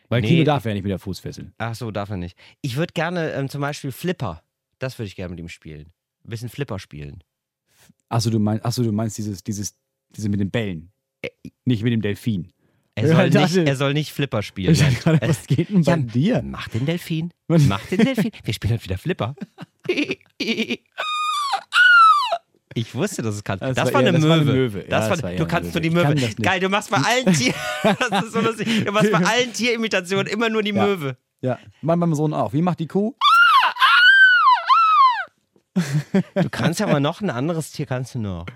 Weil Nee. Kino darf ja nicht mit der Fußfessel. Ach so, darf er nicht. Ich würde gerne ähm, zum Beispiel Flipper. Das würde ich gerne mit ihm spielen. Ein bisschen Flipper spielen. Achso, du meinst, achso, du meinst dieses, dieses, diese mit den Bällen. Äh, Nicht mit dem Delfin. Er Ja, soll, nicht, dachte- er soll nicht Flipper spielen. Äh, was geht denn bei ja, dir? Mach den Delfin. Mach den Delfin. Wir spielen heute wieder Flipper. Ich wusste, dass es kann. Das, Das war, war- ja, eine das war eine Möwe. Möwe. Ja, Das war, das du kannst Möwe. nur die Möwe. kann das nicht. Geil, du machst bei allen Tieren. Das ist so lustig. Du machst bei allen Tierimitationen immer nur die Ja. Möwe. Ja, mein, meinem Sohn auch. Wie macht die Kuh? Du kannst ja mal noch ein anderes Tier, kannst du noch.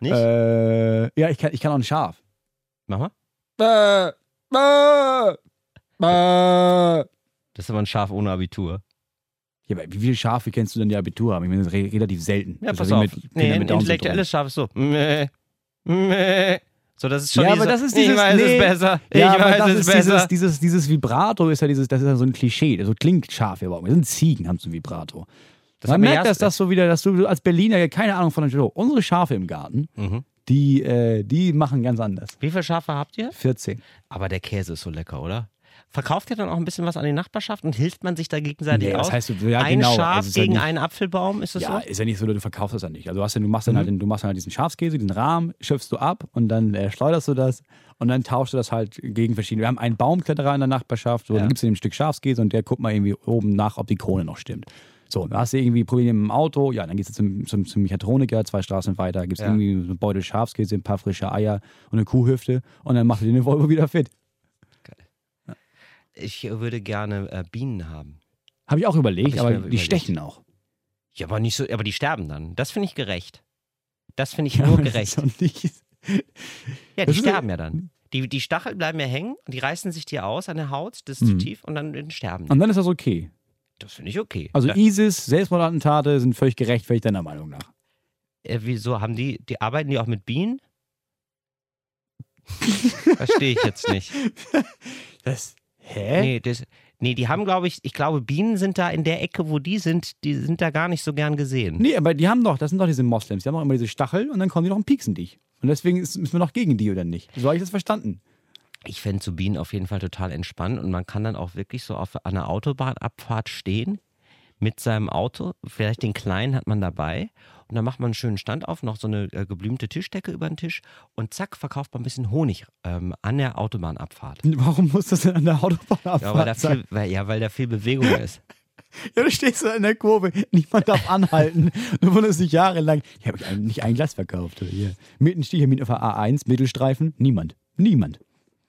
Nicht? Äh, ja, ich kann, ich kann auch ein Schaf. Mach mal. Bäh, bäh, bäh. Das ist aber ein Schaf ohne Abitur. Ja, aber wie viele Schafe kennst du denn, die Abitur haben? Ich meine, das ist re relativ selten. Ja, Das pass auf. mit nee, ein intellektuelles Schaf ist so. Mäh, mäh. So, das ist schon Ja, diese, aber das ist ich dieses- weiß nee. es besser. Ich Ja, aber weiß das es ist besser. dieses, dieses, dieses Vibrato ist ja dieses, das ist ja so ein Klischee. So klingt Schafe aber auch. Wir sind Ziegen, haben so ein Vibrato. Das Man merkt, dass das so wieder, dass du als Berliner ja keine Ahnung von der Show. Unsere Schafe im Garten, Mhm. die, äh, die machen ganz anders. Wie viele Schafe habt ihr? 14. Aber der Käse ist so lecker, oder? Verkauft ihr dann auch ein bisschen was an die Nachbarschaft und hilft man sich da gegenseitig Nee, aus? was heißt ja, ein genau. Schaf Also ist ja gegen nicht- einen Apfelbaum, ist das Ja, so? ist ja nicht so, du verkaufst das ja nicht. Also du, hast ja, du, machst dann halt, du machst dann halt diesen Schafskäse, diesen Rahmen, schöpfst du ab und dann äh, schleuderst du das und dann tauschst du das halt gegen verschiedene. Wir haben einen Baumkletterer in der Nachbarschaft, so, Ja. dann gibst du ihm ein Stück Schafskäse und der guckt mal irgendwie oben nach, ob die Krone noch stimmt. So, dann hast du irgendwie Probleme mit dem Auto, ja, dann gehst du zum, zum, zum Mechatroniker, zwei Straßen weiter, gibst Ja. irgendwie so einen Beutel Schafskäse, ein paar frische Eier und eine Kuhhüfte und dann macht er den Volvo wieder fit. Ich würde gerne äh, Bienen haben. Habe ich auch überlegt, ich aber die überlegt. stechen auch. Ja, aber nicht so, aber die sterben dann. Das finde ich gerecht. Das finde ich nur Das ist gerecht. Ja, die sterben ja dann. Die, die Stachel bleiben ja hängen und die reißen sich dir aus an der Haut, das ist Mhm. zu tief und dann, dann sterben die. Und dann ist das okay. Das finde ich okay. Also ja, ISIS, Selbstmordattentate sind völlig gerechtfertigt deiner Meinung nach. äh, wieso haben die, die arbeiten die auch mit Bienen? Verstehe ich jetzt nicht. Das, hä? Nee, das, nee, die haben, glaube ich, ich glaube, Bienen sind da in der Ecke, wo die sind, die sind da gar nicht so gern gesehen. Nee, aber die haben doch, das sind doch diese Moslems, die haben doch immer diese Stachel und dann kommen die doch und pieksen dich. Und deswegen ist, müssen wir noch gegen die oder nicht. So habe ich das verstanden. Ich fände so Bienen auf jeden Fall total entspannt und man kann dann auch wirklich so auf einer Autobahnabfahrt stehen mit seinem Auto. Vielleicht den kleinen hat man dabei und dann macht man einen schönen Stand auf, noch so eine äh, geblümte Tischdecke über den Tisch und zack, verkauft man ein bisschen Honig ähm, an der Autobahnabfahrt. Warum muss das denn an der Autobahnabfahrt Ja, weil da sein? viel, weil, ja, weil da viel Bewegung ist. Ja, du stehst da in der Kurve, niemand darf anhalten. Du wunderst dich jahrelang. Ich habe nicht ein Glas verkauft. Hier. Mitten stehe ich auf der A1, Mittelstreifen, niemand. Niemand.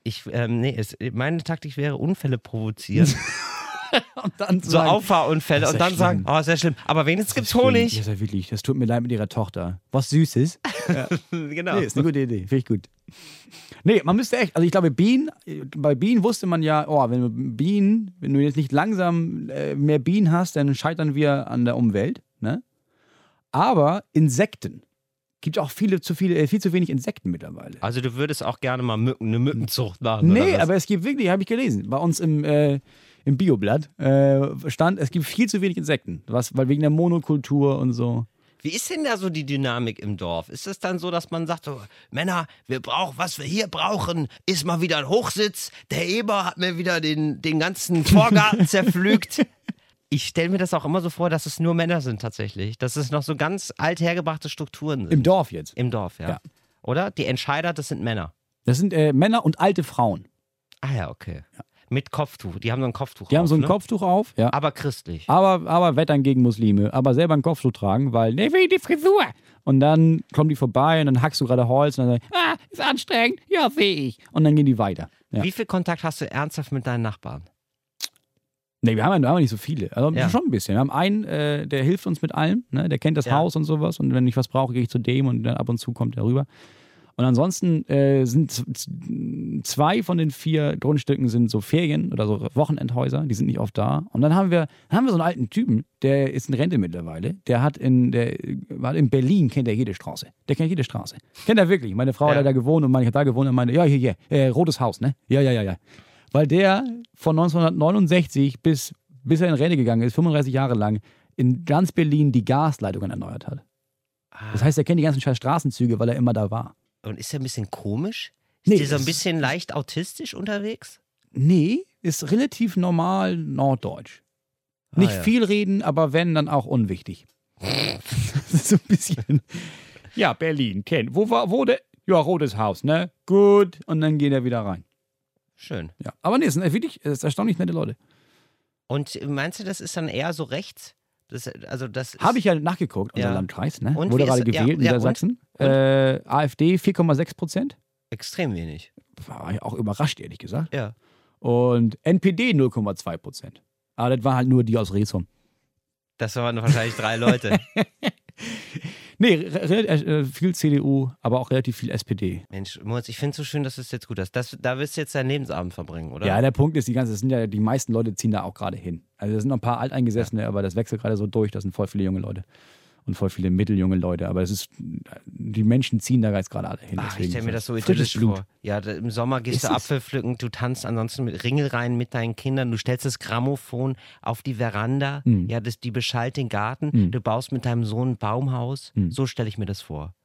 Ich, ähm, nee, es, meine Taktik wäre Unfälle provozieren. Und dann so Auffahrunfälle Das ist und ja dann sagen, schlimm. oh, sehr schlimm. Aber wenigstens gibt's Das Honig. ist ja wirklich, das tut mir leid mit ihrer Tochter. Was Süßes. genau. Nee, ist eine gute Idee. Finde ich gut. Nee, man müsste echt, also ich glaube, Bienen, bei Bienen wusste man ja, oh, wenn du Bienen, wenn du jetzt nicht langsam äh, mehr Bienen hast, dann scheitern wir an der Umwelt. Ne? Aber Insekten. Gibt auch viele zu viele, äh, viel zu wenig Insekten mittlerweile. Also du würdest auch gerne mal Mücken, eine Mückenzucht machen. Nee, aber es gibt wirklich, habe ich gelesen, bei uns im, äh, im Bioblatt äh, stand, es gibt viel zu wenig Insekten. Was, weil wegen der Monokultur und so. Wie ist denn da so die Dynamik im Dorf? Ist es dann so, dass man sagt, so, Männer, wir brauchen, was wir hier brauchen, ist mal wieder ein Hochsitz. Der Eber hat mir wieder den, den ganzen Vorgarten zerpflügt. Ich stelle mir das auch immer so vor, dass es nur Männer sind tatsächlich. Dass es noch so ganz althergebrachte Strukturen sind. Im Dorf jetzt. Im Dorf, ja. Ja. Oder? Die Entscheider, das sind Männer. Das sind äh, Männer und alte Frauen. Ah ja, okay. Mit Kopftuch. Die haben so ein Kopftuch Die haben auf, so ein ne? Kopftuch auf, ja. Aber christlich. Aber, aber wettern gegen Muslime, aber selber ein Kopftuch tragen, weil, ne, wegen die Frisur. Und dann kommen die vorbei und dann hackst du gerade Holz und dann sagst ah, ist anstrengend, ja, sehe ich. Und dann gehen die weiter. Ja. Wie viel Kontakt hast du ernsthaft mit deinen Nachbarn? Nee, wir haben ja haben nicht so viele. Also Ja. schon ein bisschen. Wir haben einen, äh, der hilft uns mit allem, ne? der kennt das Ja. Haus und sowas. Und wenn ich was brauche, gehe ich zu dem und dann ab und zu kommt er rüber. Und ansonsten äh, sind zwei von den vier Grundstücken sind so Ferien- oder so Wochenendhäuser, die sind nicht oft da. Und dann haben wir, dann haben wir so einen alten Typen, der ist in Rente mittlerweile. Der hat in, der war in Berlin, kennt er jede Straße. Der kennt jede Straße. Kennt er wirklich. Meine Frau Ja. hat da gewohnt und meine, ich habe da gewohnt und meinte, ja, hier, hier, äh, rotes Haus, ne? Ja, ja, ja, ja. Weil der von 1969 bis, bis er in Rente gegangen ist, 35 Jahre lang, in ganz Berlin die Gasleitungen erneuert hat. Das heißt, er kennt die ganzen scheiß Straßenzüge, weil er immer da war. Und ist er ein bisschen komisch? Ist Nee, der so ein bisschen leicht autistisch unterwegs? Nee, ist relativ normal norddeutsch. Ah, Nicht ja. viel reden, aber wenn, dann auch unwichtig. das ist so ein bisschen. Ja, Berlin, kennt. Wo war, wo der? Ja, rotes Haus, ne? Gut. Und dann geht er wieder rein. Schön. Ja. Aber nee, es sind wirklich es ist erstaunlich nette Leute. Und meinst du, das ist dann eher so rechts? Das, also das Habe ich ja nachgeguckt, unser Ja. Landkreis, ne? Und Wurde gerade gewählt in ja, Niedersachsen. und? Äh, AfD 4,6 Prozent. extrem wenig. War ich auch überrascht, ehrlich gesagt. Ja. Und NPD 0,2 Prozent. Aber das waren halt nur die aus Rezum. Das waren wahrscheinlich drei Leute. Nee, äh, viel CDU, aber auch relativ viel SPD. Mensch, Moritz, ich finde es so schön, dass du es jetzt gut hast. Das, da wirst du jetzt deinen Lebensabend verbringen, oder? Ja, der Punkt ist, die ganze, sind ja, die meisten Leute ziehen da auch gerade hin. Also da sind noch ein paar Alteingesessene, aber das wechselt gerade so durch, das sind voll viele junge Leute. Und voll viele mitteljunge Leute. Aber es ist, die Menschen ziehen da jetzt gerade alle hin. Ach, ich stelle mir das so idyllisch Blut. vor. Ja, da, im Sommer gehst Ist du? Apfel pflücken, du tanzt ansonsten mit Ringel rein mit deinen Kindern, du stellst das Grammophon auf die Veranda, Hm. ja, das, die beschallt den Garten, du baust mit deinem Sohn ein Baumhaus. Hm. So stelle ich mir das vor.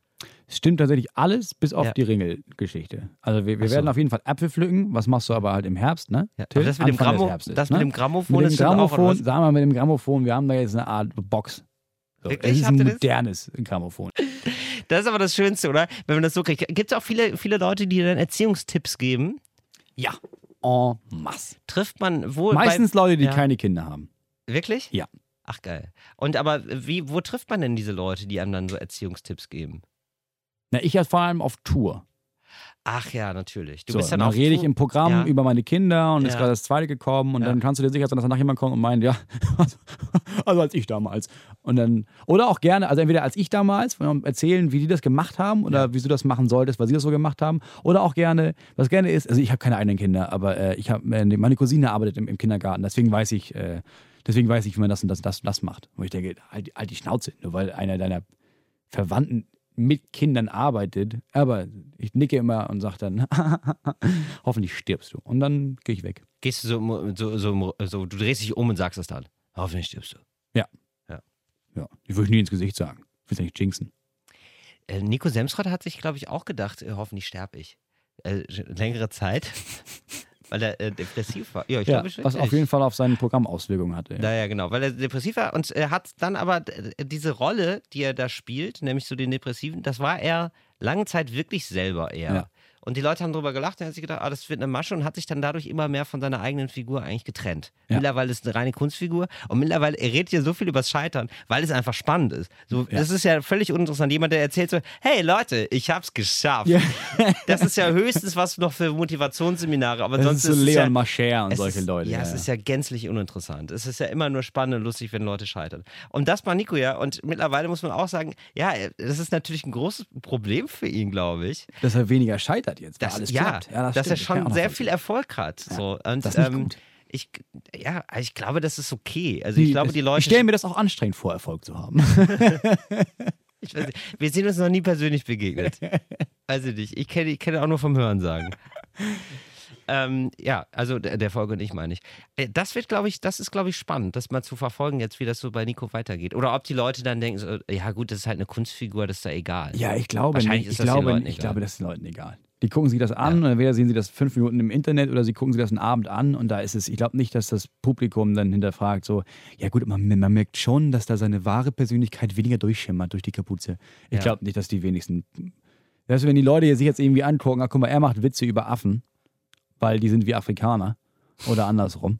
Es stimmt tatsächlich alles, bis auf Ja. die Ringelgeschichte. Also wir, wir so. werden auf jeden Fall Äpfel pflücken. Was machst du aber halt im Herbst, ne? Ja, das mit dem Grammo- Herbstes, das ne? mit dem Grammophon mit ist dem auch, Grammophon, was? sagen wir mal mit dem Grammophon, wir haben da jetzt eine Art Box. So, Wirklich? Es ist Habt ein ihr das? modernes Grammophon. Das ist aber das Schönste, oder? Wenn man das so kriegt. Gibt es auch viele, viele Leute, die dir dann Erziehungstipps geben? Ja. En masse. Trifft man wo? Meistens bei, Leute, die ja. keine Kinder haben. Wirklich? Ja. Ach geil. Und aber wie, wo trifft man denn diese Leute, die einem dann so Erziehungstipps geben? Na, ich ja vor allem auf Tour. Ach ja, natürlich. Du so, bist dann dann rede ich im Programm Ja. über meine Kinder und ist Ja. gerade das zweite gekommen und Ja. dann kannst du dir sicher sein, dass danach jemand kommt und meint, ja, also, also als ich damals. Und dann, oder auch gerne, also entweder als ich damals, erzählen, wie die das gemacht haben oder wie du das machen solltest, weil sie das so gemacht haben. Oder auch gerne, was gerne ist, also ich habe keine eigenen Kinder, aber äh, ich habe, äh, meine Cousine arbeitet im, im Kindergarten, deswegen weiß ich, äh, deswegen weiß ich, wie man das und das, das, das macht. Wo ich denke, halt, halt die Schnauze, nur weil einer deiner Verwandten mit Kindern arbeitet, aber ich nicke immer und sage dann, hoffentlich stirbst du. Und dann gehe ich weg. Gehst du so, so, so, so, du drehst dich um und sagst es dann. Hoffentlich stirbst du. Ja, ich würde ich nie ins Gesicht sagen. Ich will es nicht jinxen. äh, Nico Semsrott hat sich, glaube ich, auch gedacht, äh, hoffentlich sterbe ich. Äh, längere Zeit. Weil er äh, depressiv war. Ja, ich ja, glaube, was auf jeden Fall auf sein Programm Auswirkungen hatte. Ja. ja, genau, weil er depressiv war und er hat dann aber diese Rolle, die er da spielt, nämlich so den Depressiven, das war er lange Zeit wirklich selber eher. Ja. Und die Leute haben darüber gelacht, er hat sich gedacht, ah, das wird eine Masche und hat sich dann dadurch immer mehr von seiner eigenen Figur eigentlich getrennt. Ja. Mittlerweile ist es eine reine Kunstfigur und mittlerweile, er redet hier so viel übers Scheitern, weil es einfach spannend ist. So, ja. Das ist ja völlig uninteressant. Jemand, der erzählt so, hey Leute, ich hab's geschafft. Ja. Das ist ja höchstens was noch für Motivationsseminare, aber das sonst ist so Leon ja, Mascher und solche ist, Leute. Ja, es ist ja gänzlich uninteressant. Es ist ja immer nur spannend und lustig, wenn Leute scheitern. Und das war Nico ja und mittlerweile muss man auch sagen, ja, das ist natürlich ein großes Problem für ihn, glaube ich. Dass er weniger scheitert jetzt. Das, alles ja, klappt. Ja, das dass er schon sehr viel Erfolg hat. Ja, so. Und, das ist ähm, gut. Ich, ja, ich glaube, das ist okay. Also ich glaube, die Leute. Ich stelle mir das auch anstrengend vor, Erfolg zu haben. ich weiß nicht, wir sind uns noch nie persönlich begegnet. Weiß ich nicht. Ich kenne ich kenn auch nur vom Hören sagen. Ähm, ja, also der, der, Folge und ich meine ich. Äh, das wird, glaube ich, das ist, glaube ich, spannend, das mal zu verfolgen, jetzt, wie das so bei Nico weitergeht. Oder ob die Leute dann denken, so, ja gut, das ist halt eine Kunstfigur, das ist da egal. Ja, ich glaube Wahrscheinlich nicht. Ist ich, das glaube, ich glaube, das ist den Leuten egal. Die gucken sich das an ja. und entweder sehen sie das fünf Minuten im Internet oder sie gucken sich das einen Abend an und da ist es, ich glaube nicht, dass das Publikum dann hinterfragt, so, ja gut, man, man merkt schon, dass da seine wahre Persönlichkeit weniger durchschimmert durch die Kapuze. Ich ja. glaube nicht, dass die wenigsten. Weißt du, wenn die Leute sich jetzt irgendwie angucken, ach guck mal, er macht Witze über Affen, weil die sind wie Afrikaner oder andersrum.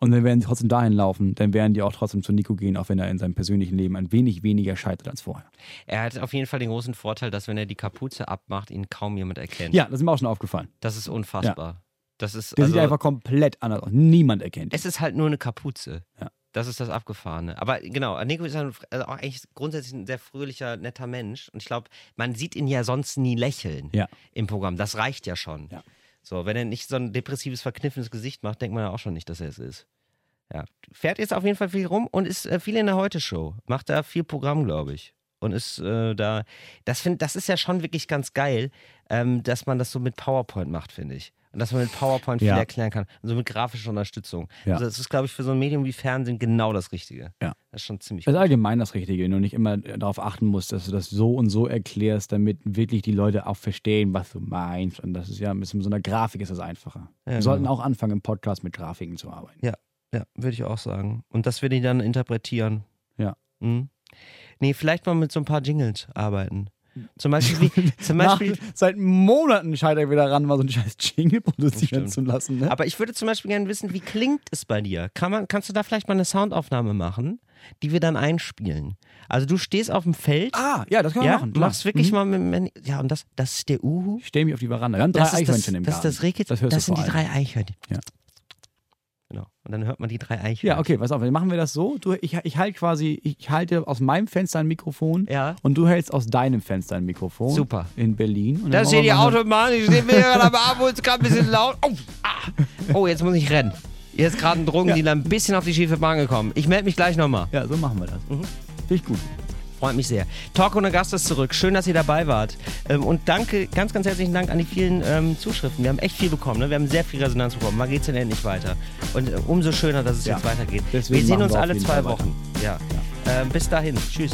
Und dann werden sie trotzdem dahin laufen, dann werden die auch trotzdem zu Nico gehen, auch wenn er in seinem persönlichen Leben ein wenig weniger scheitert als vorher. Er hat auf jeden Fall den großen Vorteil, dass wenn er die Kapuze abmacht, ihn kaum jemand erkennt. Ja, das ist mir auch schon aufgefallen. Das ist unfassbar. Ja. Das ist, Der also, sieht einfach komplett anders aus. Niemand erkennt ihn. Es ist halt nur eine Kapuze. Ja. Das ist das Abgefahrene. Aber genau, Nico ist ein, also auch eigentlich grundsätzlich ein sehr fröhlicher, netter Mensch. Und ich glaube, man sieht ihn ja sonst nie lächeln ja. im Programm. Das reicht ja schon. Ja. So, wenn er nicht so ein depressives, verkniffenes Gesicht macht, denkt man ja auch schon nicht, dass er es ist. Ja, fährt jetzt auf jeden Fall viel rum und ist äh, viel in der Heute-Show. Macht da viel Programm, glaube ich. Und ist äh, da, das, find, das ist ja schon wirklich ganz geil, ähm, dass man das so mit PowerPoint macht, finde ich. Und dass man mit PowerPoint viel ja. erklären kann. Und so mit grafischer Unterstützung. Ja. Also das ist, glaube ich, für so ein Medium wie Fernsehen genau das Richtige. Ja. Das ist schon ziemlich Das ist allgemein das Richtige, wenn du nicht immer darauf achten musst, dass du das so und so erklärst, damit wirklich die Leute auch verstehen, was du meinst. Und das ist ja mit so einer Grafik ist das einfacher. Ja, Wir sollten genau. auch anfangen, im Podcast mit Grafiken zu arbeiten. Ja, ja, würde ich auch sagen. Und das würde ich dann interpretieren. Ja. Mhm. Nee, vielleicht mal mit so ein paar Jingles arbeiten. Zum Beispiel, wie, zum Beispiel Nach, seit Monaten scheint er wieder ran, mal so einen scheiß Jingle produzieren zu lassen. Ne? Aber ich würde zum Beispiel gerne wissen, wie klingt es bei dir? Kann man, kannst du da vielleicht mal eine Soundaufnahme machen, die wir dann einspielen? Also du stehst auf dem Feld. Ah, ja, das kann man ja, machen. Du machst wirklich mhm. mal mit, ja, und das, das ist der Uhu. Ich stehe mich auf die Veranda. Wir haben drei Eichhörnchen das, im Garten. Das ist das Rehkitz, das, das sind die drei Eichhörnchen. Ja. Und dann hört man die drei Eichhörnchen. Ja, okay, pass auf, dann machen wir das so. Du, ich, ich halte quasi, ich halte aus meinem Fenster ein Mikrofon ja. und du hältst aus deinem Fenster ein Mikrofon. Super. In Berlin. Und da steht die Autobahn, ich stehe mir gerade am Arm es gerade ein bisschen laut. Oh, ah. oh, jetzt muss ich rennen. Hier ist gerade ein Drogendealer ja. ein bisschen auf die schiefe Bahn gekommen. Ich melde mich gleich nochmal. Ja, so machen wir das. Mhm. Finde ich gut freut mich sehr. Talk ohne Gast ist zurück. Schön, dass ihr dabei wart. Ähm, und danke, ganz, ganz herzlichen Dank an die vielen ähm, Zuschriften. Wir haben echt viel bekommen. Ne? Wir haben sehr viel Resonanz bekommen. Mal geht es denn endlich weiter? Und äh, umso schöner, dass es ja. jetzt weitergeht. Deswegen wir sehen uns wir alle zwei Wochen. Ja. ja. Ähm, bis dahin. Tschüss.